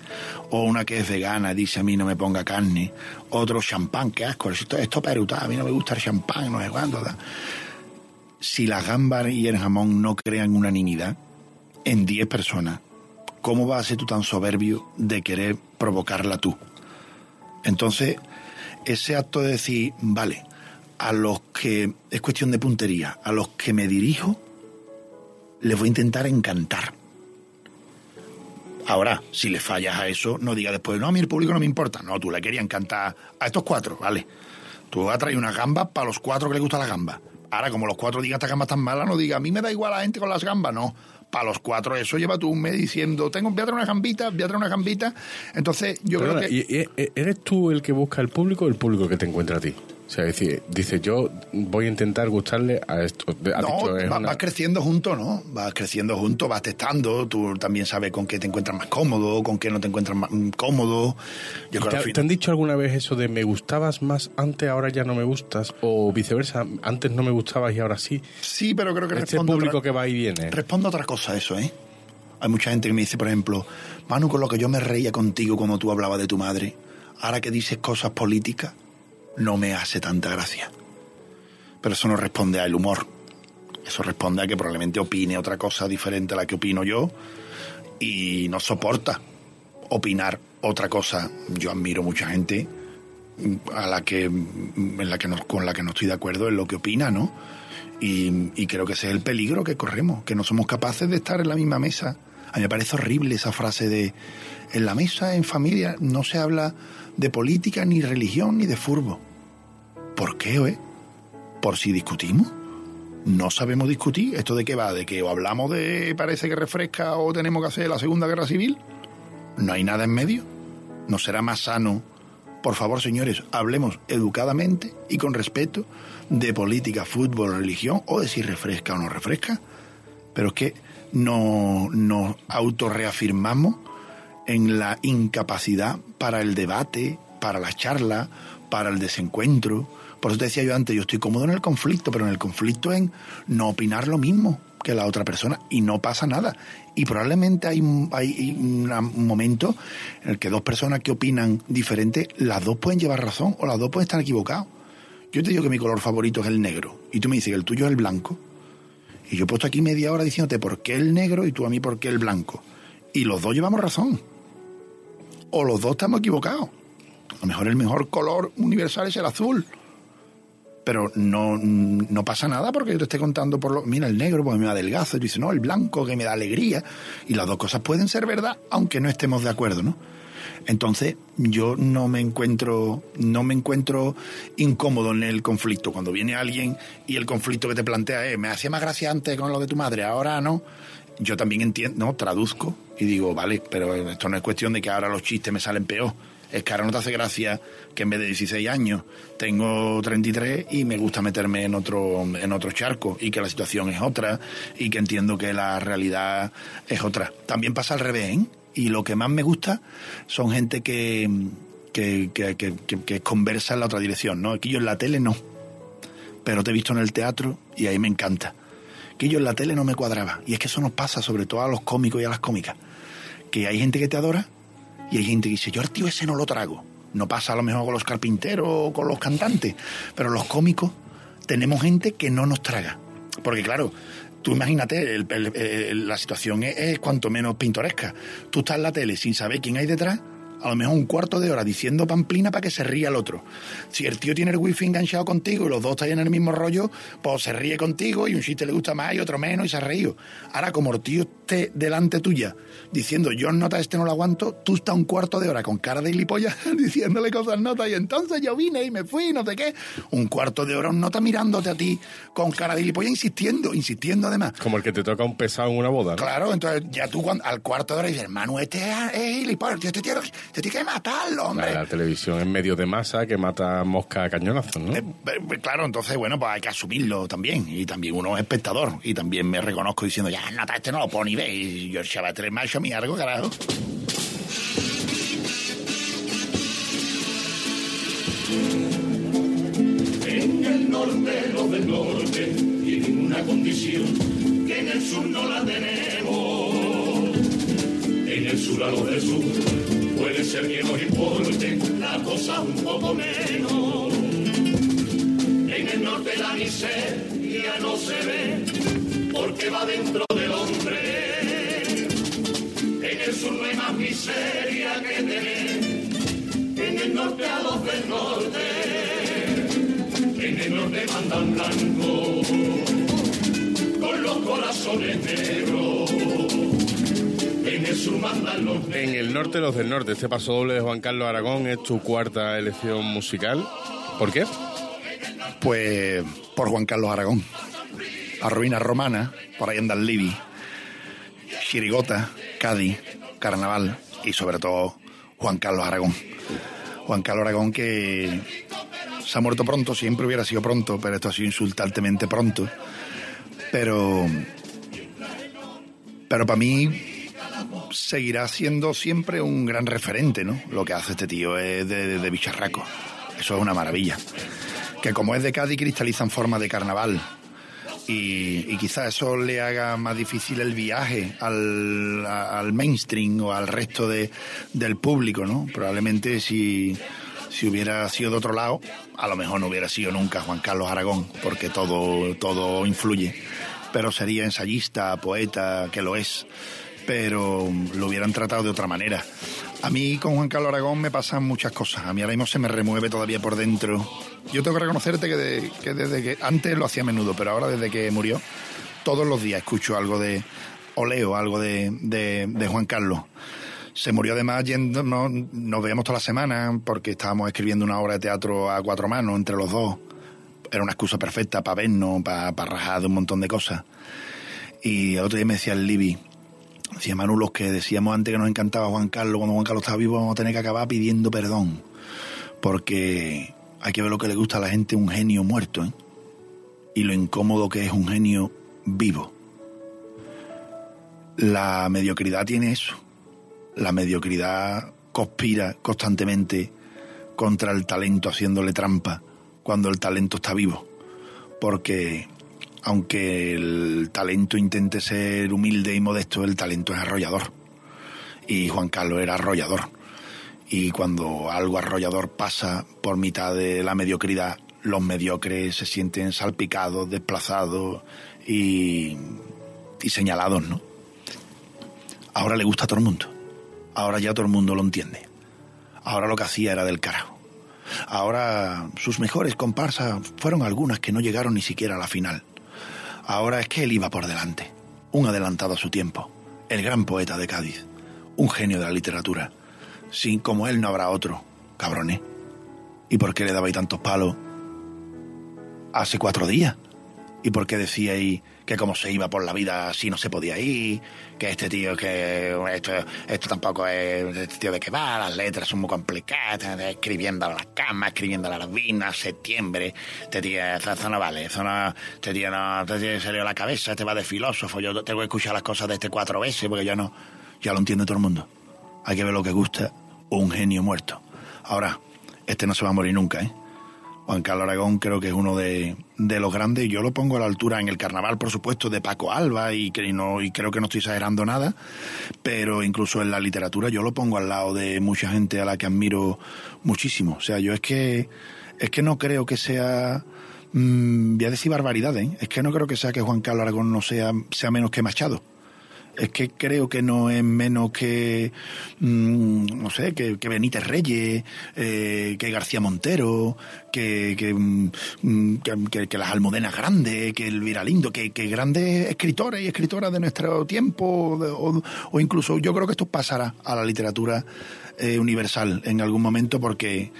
o una que es vegana dice a mí no me ponga carne, otro champán, qué asco, esto, esto peruta, a mí no me gusta el champán, no sé cuándo. da. Si la gamba y el jamón no crean unanimidad en 10 personas, ¿cómo vas a ser tú tan soberbio de querer provocarla tú? Entonces, ese acto de decir, vale, a los que es cuestión de puntería, a los que me dirijo, les voy a intentar encantar. Ahora, si le fallas a eso, no diga después, no, a mí el público no me importa. No, tú le querías encantar a estos cuatro, vale. Tú vas a traer una gamba para los cuatro que les gusta la gamba. Ahora, como los cuatro digan esta gamba tan mala, no diga, a mí me da igual a la gente con las gambas, no. Para los cuatro, eso lleva tú un mes diciendo, tengo, voy a traer una gambita, voy a traer una gambita. Entonces, yo creo que. ¿y- y- ¿Eres tú el que busca el público o el público que te encuentra a ti? O sea, es decir, dice, yo voy a intentar gustarle a esto. Ha No, dicho, es va- una- vas creciendo junto, ¿no? Vas creciendo junto, vas testando, tú también sabes con qué te encuentras más cómodo, con qué no te encuentras más mm, cómodo. Yo creo ¿Te, han dicho alguna vez eso de me gustabas más antes, ahora ya no me gustas? O viceversa, antes no me gustabas y ahora sí. Sí, pero creo que Este responde público otra, que va y viene. responde a otra cosa eso, ¿eh? Hay mucha gente que me dice, por ejemplo, Manu, con lo que yo me reía contigo cuando tú hablabas de tu madre, ahora que dices cosas políticas, no me hace tanta gracia. Pero eso no responde al humor. Eso responde a que probablemente opine otra cosa diferente a la que opino yo y no soporta opinar otra cosa. Yo admiro mucha gente a la que en la que con la que no estoy de acuerdo en lo que opina, ¿no? Y, y creo que ese es el peligro que corremos, que no somos capaces de estar en la misma mesa. A mí me parece horrible esa frase de en la mesa, en familia, no se habla de política, ni religión, ni de furbo. ¿Por qué, eh? ¿Por si discutimos? No sabemos discutir. ¿Esto de qué va? ¿De que o hablamos de parece que refresca o tenemos que hacer la Segunda Guerra Civil? ¿No hay nada en medio? ¿No será más sano? Por favor, señores, hablemos educadamente y con respeto de política, fútbol, religión o de si refresca o no refresca. Pero es que no, nos autorreafirmamos en la incapacidad para el debate, para la charla, para el desencuentro. Por eso te decía yo antes, yo estoy cómodo en el conflicto, pero en el conflicto en no opinar lo mismo que la otra persona y no pasa nada. Y probablemente hay, hay un momento en el que dos personas que opinan diferente, las dos pueden llevar razón o las dos pueden estar equivocados. Yo te digo que mi color favorito es el negro y tú me dices que el tuyo es el blanco. Y yo he puesto aquí media hora diciéndote por qué el negro y tú a mí por qué el blanco. Y los dos llevamos razón. O los dos estamos equivocados. A lo mejor el mejor color universal es el azul. Pero no, no pasa nada porque yo te esté contando por lo, mira el negro porque me adelgazo, y tú dices, no, el blanco que me da alegría, y las dos cosas pueden ser verdad, aunque no estemos de acuerdo, ¿no? Entonces, yo no me encuentro, no me encuentro incómodo en el conflicto. Cuando viene alguien y el conflicto que te plantea es, me hacía más gracia antes con lo de tu madre, ahora no. Yo también entiendo, no, traduzco y digo, vale, pero esto no es cuestión de que ahora los chistes me salen peor. Es que ahora no te hace gracia que en vez de 16 años tengo 33 y me gusta meterme en otro, en otro charco y que la situación es otra y que entiendo que la realidad es otra. También pasa al revés, ¿eh? y lo que más me gusta son gente que, que, que, que, que- conversa en la otra dirección, ¿no? Aquí yo en la tele no, pero te he visto en el teatro y ahí me encanta. Que yo en la tele no me cuadraba, y es que eso nos pasa sobre todo a los cómicos y a las cómicas, que hay gente que te adora y hay gente que dice, yo al tío ese no lo trago. No pasa a lo mejor con los carpinteros o con los cantantes, pero los cómicos tenemos gente que no nos traga. Porque claro, tú imagínate, la situación es, es cuanto menos pintoresca. Tú estás en la tele sin saber quién hay detrás, a lo mejor un cuarto de hora diciendo pamplina para que se ría el otro. Si el tío tiene el wifi enganchado contigo y los dos están en el mismo rollo, pues se ríe contigo y un chiste le gusta más y otro menos y se ha reído. Ahora, como el tío esté delante tuya diciendo yo nota este no lo aguanto, tú estás un cuarto de hora con cara de gilipollas diciéndole cosas notas y entonces yo vine y me fui, no sé qué. Un cuarto de hora un nota mirándote a ti con cara de gilipollas insistiendo, insistiendo además. Como el que te toca un pesado en una boda, ¿no? Claro, entonces ya tú cuando- al cuarto de hora dices, hermano, este es, es gilipollas, tío, este tío, tío hay que matarlo, hombre. La, la televisión es medio de masa que mata mosca a cañonazos, ¿no? Eh, eh, claro, entonces, bueno, pues hay que asumirlo también. Y también uno es espectador. Y también me reconozco diciendo, ya, nota, este no lo puedo ni ver. Y yo, el chaval, tres macho, mi algo, carajo. En el norte, los del norte tienen una condición que en el sur no la tenemos. En el sur a los del sur puede ser que nos importe la cosa un poco menos. En el norte la miseria no se ve porque va dentro del hombre. En el sur no hay más miseria que tener. En el norte a los del norte en el norte mandan blanco, con los corazones negros. En el sur mandan los En el norte, los del norte. Este paso doble de Juan Carlos Aragón es tu cuarta elección musical. ¿Por qué? Pues por Juan Carlos Aragón. La ruina romana, por ahí anda el Libi. Chirigota, Cádiz, Carnaval y sobre todo Juan Carlos Aragón. Juan Carlos Aragón que se ha muerto pronto, siempre hubiera sido pronto, pero esto ha sido insultantemente pronto. Pero, pero para mí seguirá siendo siempre un gran referente, ¿no? Lo que hace este tío es de, de- de bicharraco. Eso es una maravilla. Que como es de Cádiz, cristaliza en forma de carnaval. Y, quizás eso le haga más difícil el viaje al, al mainstream o al resto de, del público, ¿no? Probablemente si, si hubiera sido de otro lado, a lo mejor no hubiera sido nunca Juan Carlos Aragón, porque todo, todo influye. Pero sería ensayista, poeta, que lo es pero lo hubieran tratado de otra manera. A mí con Juan Carlos Aragón me pasan muchas cosas. A mí ahora mismo se me remueve todavía por dentro. Yo tengo que reconocerte que, de- que desde que antes lo hacía a menudo, pero ahora desde que murió, todos los días escucho algo de, o leo algo de, de, de Juan Carlos. Se murió además yendo, no, nos veíamos toda la semana porque estábamos escribiendo una obra de teatro a cuatro manos entre los dos. Era una excusa perfecta para vernos, para, para rajar de un montón de cosas. Y el otro día me decía el Libby, decía Manu, los que decíamos antes que nos encantaba Juan Carlos, cuando Juan Carlos estaba vivo, vamos a tener que acabar pidiendo perdón. Porque hay que ver lo que le gusta a la gente un genio muerto, ¿eh? Y lo incómodo que es un genio vivo. La mediocridad tiene eso. La mediocridad conspira constantemente contra el talento haciéndole trampa cuando el talento está vivo. Porque aunque el talento intente ser humilde y modesto, el talento es arrollador. Y Juan Carlos era arrollador. Y cuando algo arrollador pasa por mitad de la mediocridad, los mediocres se sienten salpicados, desplazados y, y señalados, ¿no? Ahora le gusta a todo el mundo. Ahora ya todo el mundo lo entiende. Ahora lo que hacía era del carajo. Ahora sus mejores comparsas fueron algunas que no llegaron ni siquiera a la final. Ahora es que él iba por delante, un adelantado a su tiempo, el gran poeta de Cádiz, un genio de la literatura. Sin como él no habrá otro, cabrones. ¿Y por qué le dabais tantos palos hace cuatro días? ¿Y por qué decíais que como se iba por la vida así no se podía ir? Que este tío, que esto, esto tampoco es este tío de que va, las letras son muy complicadas, escribiendo a las camas, escribiendo a las vinas, septiembre, este tío, eso, no vale, eso no, este tío no, este tío se le la cabeza, este va de filósofo, yo tengo que escuchar las cosas de este cuatro veces porque ya no, ya lo entiende todo el mundo. Hay que ver lo que gusta un genio muerto. Ahora, este no se va a morir nunca, ¿eh? Juan Carlos Aragón creo que es uno de, de los grandes. Yo lo pongo a la altura en el carnaval, por supuesto, de Paco Alba y, no, y creo que no estoy exagerando nada, pero incluso en la literatura yo lo pongo al lado de mucha gente a la que admiro muchísimo. O sea, yo es que, es que no creo que sea... mm, voy a decir barbaridades, ¿eh? es que no creo que sea que Juan Carlos Aragón no sea, sea menos que Machado es que creo que no es menos que, mm, no sé, que, que Benítez Reyes, eh, que García Montero, que, que, mm, que las Almudenas Grandes, que Elvira Lindo, que, grandes escritores y escritoras de nuestro tiempo, o, o incluso yo creo que esto pasará a la literatura eh, universal en algún momento porque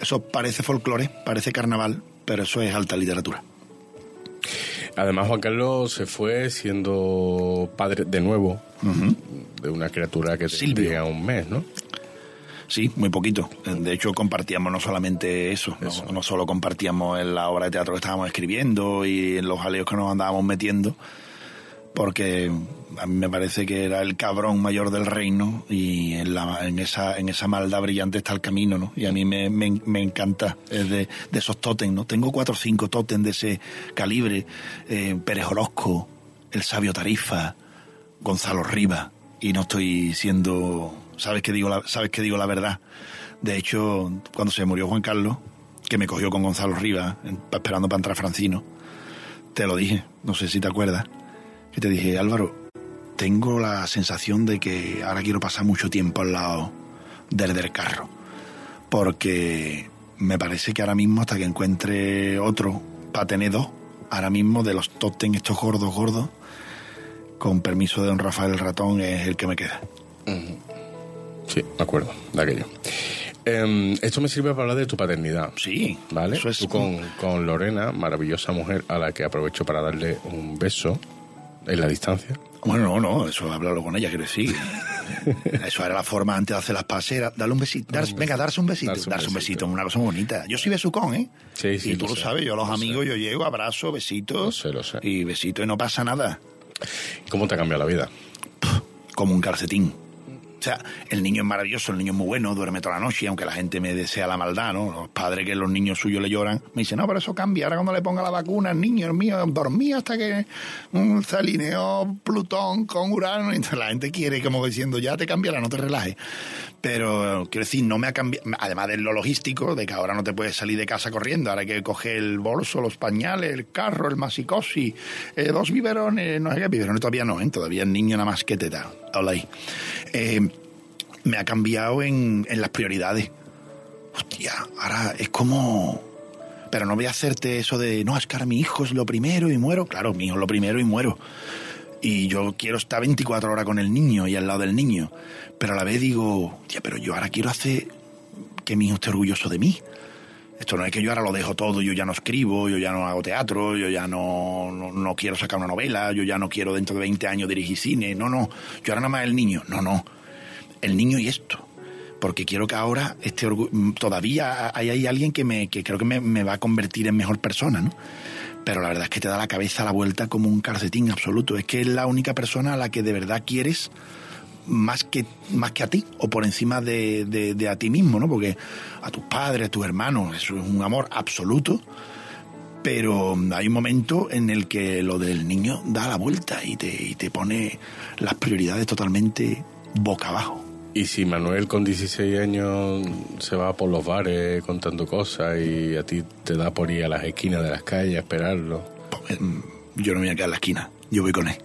eso parece folclore, parece carnaval, pero eso es alta literatura. Además, Juan Carlos se fue siendo padre de nuevo de una criatura que tendría un mes, ¿no? Sí, muy poquito. De hecho, compartíamos no solamente eso, no, no solo compartíamos en la obra de teatro que estábamos escribiendo y en los jaleos que nos andábamos metiendo, porque a mí me parece que era el cabrón mayor del reino y en, la, en, esa, en esa maldad brillante está el camino, ¿no? Y a mí me, encanta es de, de esos tótem, ¿no? Tengo cuatro o cinco tótem de ese calibre, eh, Pérez Orozco, El Sabio Tarifa, Gonzalo Riva, y no estoy siendo, sabes que digo la, sabes que digo la verdad. De hecho, cuando se murió Juan Carlos, que me cogió con Gonzalo Riva, en- esperando para entrar Francino, te lo dije, no sé si te acuerdas, que te dije, Álvaro, tengo la sensación de que ahora quiero pasar mucho tiempo al lado del del carro, porque me parece que ahora mismo hasta que encuentre otro para tener dos, ahora mismo de los top ten estos gordos gordos, con permiso de don Rafael Ratón es el que me queda. Sí, me acuerdo de aquello. Em, esto me sirve para hablar de tu paternidad. Sí, ¿Vale? eso es- Tú con, con Lorena, maravillosa mujer a la que aprovecho para darle un beso en la distancia. Bueno, no, no, eso háblalo con ella, quiero decir. Eso era la forma antes de hacer las paseras. Dale un besito. dar- venga, darse un besito. Darse Darse un besito. besito, una cosa muy bonita. Yo soy besucón, ¿eh? Sí, sí, Y tú lo sabes, yo a los lo amigos, sé. yo llego, abrazo, besitos. Lo sé, lo sé. Y besitos y no pasa nada. ¿Cómo te ha cambiado la vida? Como un calcetín. O sea, el niño es maravilloso, el niño es muy bueno, duerme toda la noche, aunque la gente me desea la maldad, ¿no? Los padres que los niños suyos le lloran, me dicen, no, pero eso cambia. Ahora cuando le ponga la vacuna al niño, el mío dormía hasta que mm, se alineó Plutón con Urano. Y la gente quiere como diciendo, ya te cambiará, no te relajes. Pero quiero decir, no me ha cambiado, además de lo logístico, de que ahora no te puedes salir de casa corriendo, ahora hay que coger el bolso, los pañales, el carro, el masicosi, eh, dos biberones, no sé qué, biberones todavía no, ¿eh? todavía el niño nada más que te da. Habla ahí. Eh, me ha cambiado en, en las prioridades. Hostia, ahora es como... Pero no voy a hacerte eso de, no, es que ahora mi hijo es lo primero y muero. Claro, mi hijo es lo primero y muero. Y yo quiero estar 24 horas con el niño y al lado del niño. Pero a la vez digo, tía, pero yo ahora quiero hacer que mi hijo esté orgulloso de mí. Esto no es que yo ahora lo dejo todo, yo ya no escribo, yo ya no hago teatro, yo ya no, no, quiero sacar una novela, yo ya no quiero dentro de 20 años dirigir cine. No, no, yo ahora nada más el niño. No, no, el niño y esto. Porque quiero que ahora este orgu- mm, todavía hay, hay alguien que, me, que creo que me, me va a convertir en mejor persona, ¿no? Pero la verdad es que te da la cabeza a la vuelta como un calcetín absoluto. Es que es la única persona a la que de verdad quieres más que, más que a ti o por encima de, de- de a ti mismo, ¿no? Porque a tus padres, a tus hermanos, eso es un amor absoluto. Pero hay un momento en el que lo del niño da la vuelta y te, y te pone las prioridades totalmente boca abajo. Y si Manuel con 16 años se va por los bares contando cosas y a ti te da por ir a las esquinas de las calles a esperarlo. Pues, mm, Yo no me voy a quedar en la esquina, yo voy con él.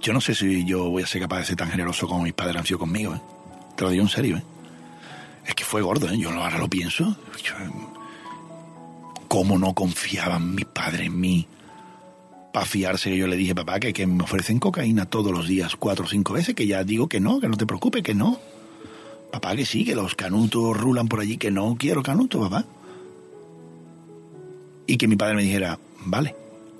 Yo no sé si yo voy a ser capaz de ser tan generoso como mis padres han sido conmigo, ¿eh? Te lo digo en serio, ¿eh? Es que fue gordo, ¿eh? yo ahora lo pienso. Yo, ¿Cómo no confiaban mis padres en mí? Para fiarse que yo le dije, papá, que, que me ofrecen cocaína todos los días, cuatro o cinco veces, que ya digo que no, que no te preocupes, que no. Papá, que sí, que los canutos rulan por allí, que no quiero canutos, papá. Y que mi padre me dijera, vale,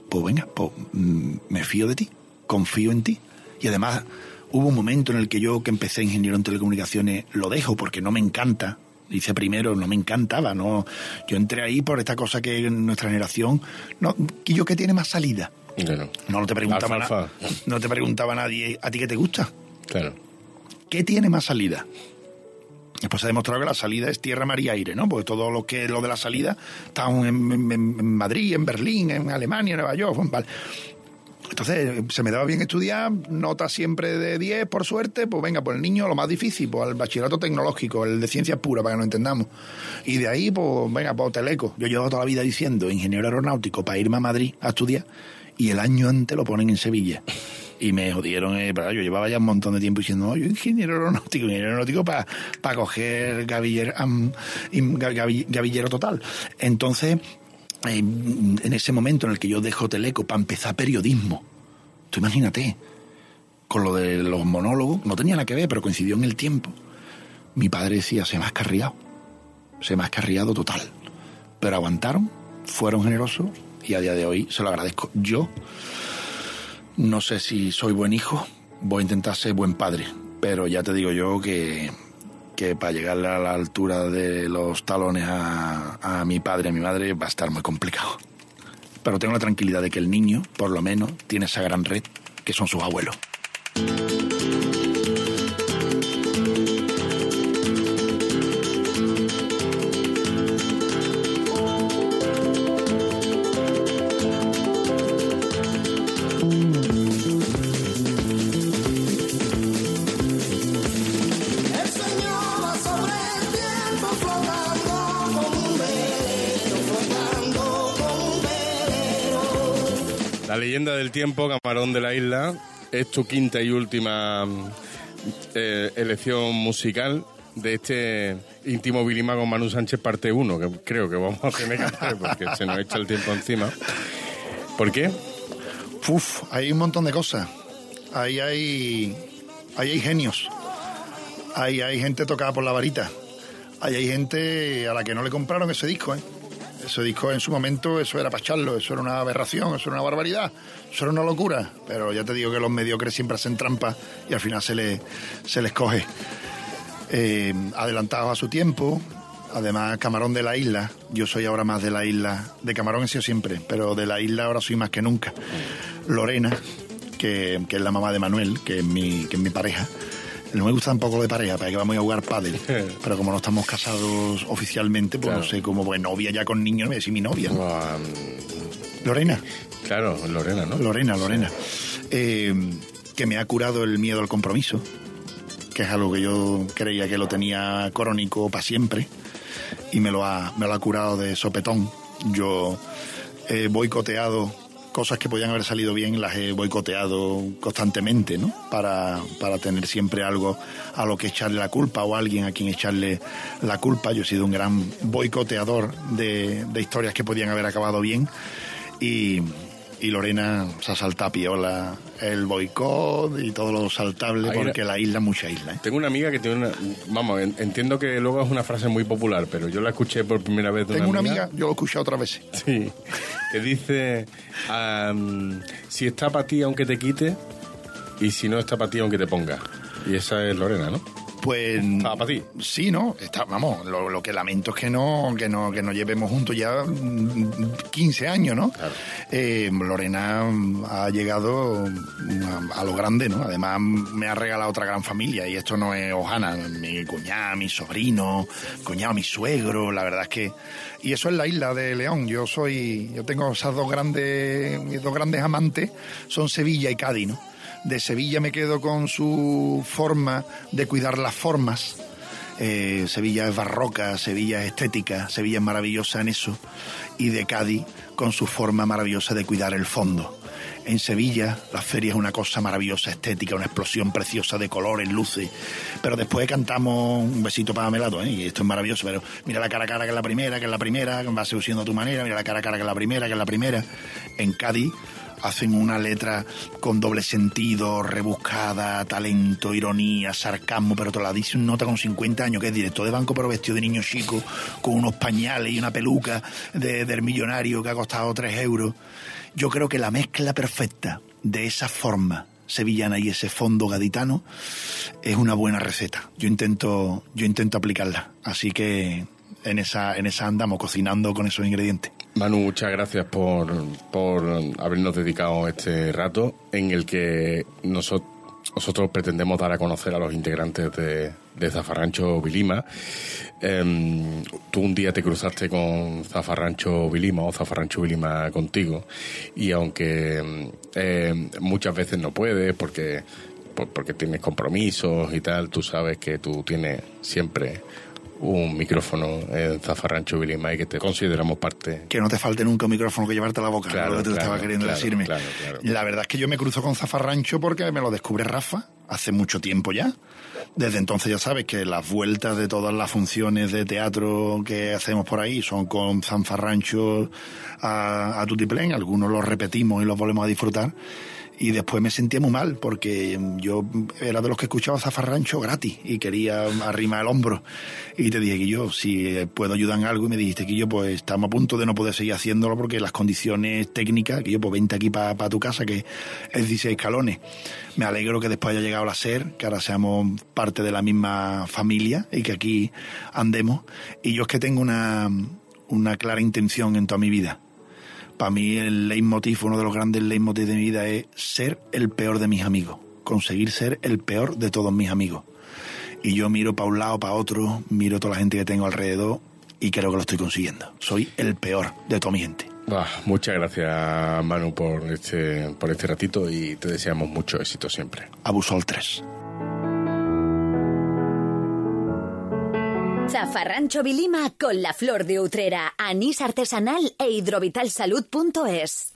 pues venga, pues mm, me fío de ti, confío en ti. Y además hubo un momento en el que yo que empecé ingeniero en telecomunicaciones lo dejo porque no me encanta. Dice primero, no me encantaba, no. Yo entré ahí por esta cosa que nuestra generación, no, yo que tiene más salida. Claro. No, te preguntaba na- no te preguntaba nadie, ¿a ti qué te gusta? Claro. ¿Qué tiene más salida? Después se ha demostrado que la salida es tierra, mar y aire, ¿no? Porque todo lo que lo de la salida está en, en- en Madrid, en Berlín, en Alemania, en Nueva York, vale. Entonces, se me daba bien estudiar, nota siempre de 10, por suerte, pues venga, pues el niño lo más difícil, pues el bachillerato tecnológico, el de ciencias puras, para que nos entendamos. Y de ahí, pues venga, pues teleco. Yo llevo toda la vida diciendo ingeniero aeronáutico para irme a Madrid a estudiar, y el año antes lo ponen en Sevilla. Y me jodieron, eh, yo llevaba ya un montón de tiempo diciendo, "No, yo ingeniero aeronáutico, ingeniero aeronáutico para coger gaviller, am, im- ga- gavi- gavillero total. Entonces, eh, en ese momento en el que yo dejo Teleco para empezar periodismo, tú imagínate, con lo de los monólogos, no tenía nada que ver, pero coincidió en el tiempo. Mi padre decía, se me ha escarriado, se me ha escarriado total. Pero aguantaron, fueron generosos y a día de hoy se lo agradezco. Yo no sé si soy buen hijo, voy a intentar ser buen padre, pero ya te digo yo que, que para llegar a la altura de los talones a, a mi padre, a mi madre, va a estar muy complicado. Pero tengo la tranquilidad de que el niño, por lo menos, tiene esa gran red que son sus abuelos. Del tiempo, Camarón de la Isla, es tu quinta y última mm, eh, elección musical de este íntimo Vilima con Manu Sánchez parte 1, que creo que vamos a tener que hacer porque se nos echa el tiempo encima. ¿Por qué? Uf, hay un montón de cosas. Ahí hay, ahí hay genios. Ahí hay gente tocada por la varita. Ahí hay gente a la que no le compraron ese disco, ¿eh? Ese disco en su momento, eso era para echarlo, eso era una aberración, eso era una barbaridad, eso era una locura. Pero ya te digo que los mediocres siempre hacen trampas y al final se, le, se les coge. Eh, adelantados a su tiempo. Además, Camarón de la isla. Yo soy ahora más de la isla. De Camarón he sido siempre, pero de la isla ahora soy más que nunca. Lorena, que, que es la mamá de Manuel, que es mi, que es mi pareja. No me gusta tampoco de pareja, para que vamos a jugar pádel. Pero como no estamos casados oficialmente, pues no sé cómo, pues novia ya con niños, a decir mi novia. Ah, Lorena. Claro, Lorena, ¿no? Lorena, Lorena. Eh, que me ha curado el miedo al compromiso, que es algo que yo creía que lo tenía crónico para siempre, y me lo ha, me lo ha curado de sopetón. Yo he boicoteado cosas que podían haber salido bien, las he boicoteado constantemente, ¿no? Para, para tener siempre algo a lo que echarle la culpa o alguien a quien echarle la culpa. Yo he sido un gran boicoteador de, de historias que podían haber acabado bien y, y Lorena se ha saltado piola el boicot y todo lo saltable Ahí porque era- la isla es mucha isla. ¿eh? Tengo una amiga que tiene una... Vamos, en- entiendo que luego es una frase muy popular, pero yo la escuché por primera vez de Tengo una amiga, yo lo he escuchado otras veces. Sí, que dice, am, si está para ti aunque te quite, y si no está para ti aunque te ponga. Y esa es Lorena, ¿no? Pues Ah, para ti. sí, ¿no? Está, vamos, lo, lo que lamento es que no, que no, que no llevemos juntos ya mm, 15 años, ¿no? Eh, Lorena mm, ha llegado mm, a, a lo grande, ¿no? Además me ha regalado otra gran familia y esto no es Ojana, mi cuñada, mi sobrino, cuñado, mi suegro, la verdad es que y eso es la isla de León. Yo soy, yo tengo esas dos grandes, mis dos grandes amantes son Sevilla y Cádiz, ¿no? De Sevilla me quedo con su forma de cuidar las formas. Eh, Sevilla es barroca, Sevilla es estética, Sevilla es maravillosa en eso. Y de Cádiz con su forma maravillosa de cuidar el fondo. En Sevilla, la feria es una cosa maravillosa, estética, una explosión preciosa de colores, luces. Pero después cantamos un besito para Melado, ¿eh? y esto es maravilloso. Pero mira la cara a cara que es la primera, que es la primera, va seduciendo a tu manera, mira la cara a cara que es la primera, que es la primera. En Cádiz hacen una letra con doble sentido, rebuscada, talento, ironía, sarcasmo, pero te la dice un nota con 50 años que es director de banco pero vestido de niño chico, con unos pañales y una peluca de- del millonario que ha costado 3 euros. Yo creo que la mezcla perfecta de esa forma sevillana y ese fondo gaditano es una buena receta. Yo intento, yo intento aplicarla. Así que en esa, en esa andamos cocinando con esos ingredientes. Manu, muchas gracias por, por habernos dedicado este rato en el que nosotros, nosotros pretendemos dar a conocer a los integrantes de, de Zafarrancho Vilima. Em, tú un día te cruzaste con Zafarrancho Vilima o Zafarrancho Vilima contigo y aunque em, muchas veces no puedes porque, por- porque tienes compromisos y tal, tú sabes que tú tienes siempre un micrófono en Zafarrancho Vilima y que te consideramos parte que no te falte nunca un micrófono que llevarte a la boca, Claro, lo que tú claro, estabas queriendo claro, decirme. claro, claro. La verdad es que yo me cruzo con Zafarrancho porque me lo descubre Rafa hace mucho tiempo ya. Desde entonces ya sabes que las vueltas de todas las funciones de teatro que hacemos por ahí son con Zafarrancho a, a Tutiplén, algunos los repetimos y los volvemos a disfrutar. Y después me sentía muy mal porque yo era de los que escuchaba Zafarrancho gratis y quería arrimar el hombro. Y te dije que yo, si eh, puedo ayudar en algo, y me dijiste que yo, pues estamos a punto de no poder seguir haciéndolo porque las condiciones técnicas, que yo, pues vente aquí para tu casa, que es 16 escalones. Me alegro que después haya llegado a ser, que ahora seamos parte de la misma familia y que aquí andemos. Y yo es que tengo una, una clara intención en toda mi vida. Para mí el leitmotiv, uno de los grandes leitmotivs de mi vida es ser el peor de mis amigos, conseguir ser el peor de todos mis amigos. Y yo miro para un lado, para otro, miro toda la gente que tengo alrededor y creo que lo estoy consiguiendo. Soy el peor de toda mi gente. Bah, muchas gracias, Manu, por este, por este ratito y te deseamos mucho éxito siempre. Abusol 3. Zafarrancho Vilima con la flor de Utrera, anís artesanal e hidrovitalsalud.es.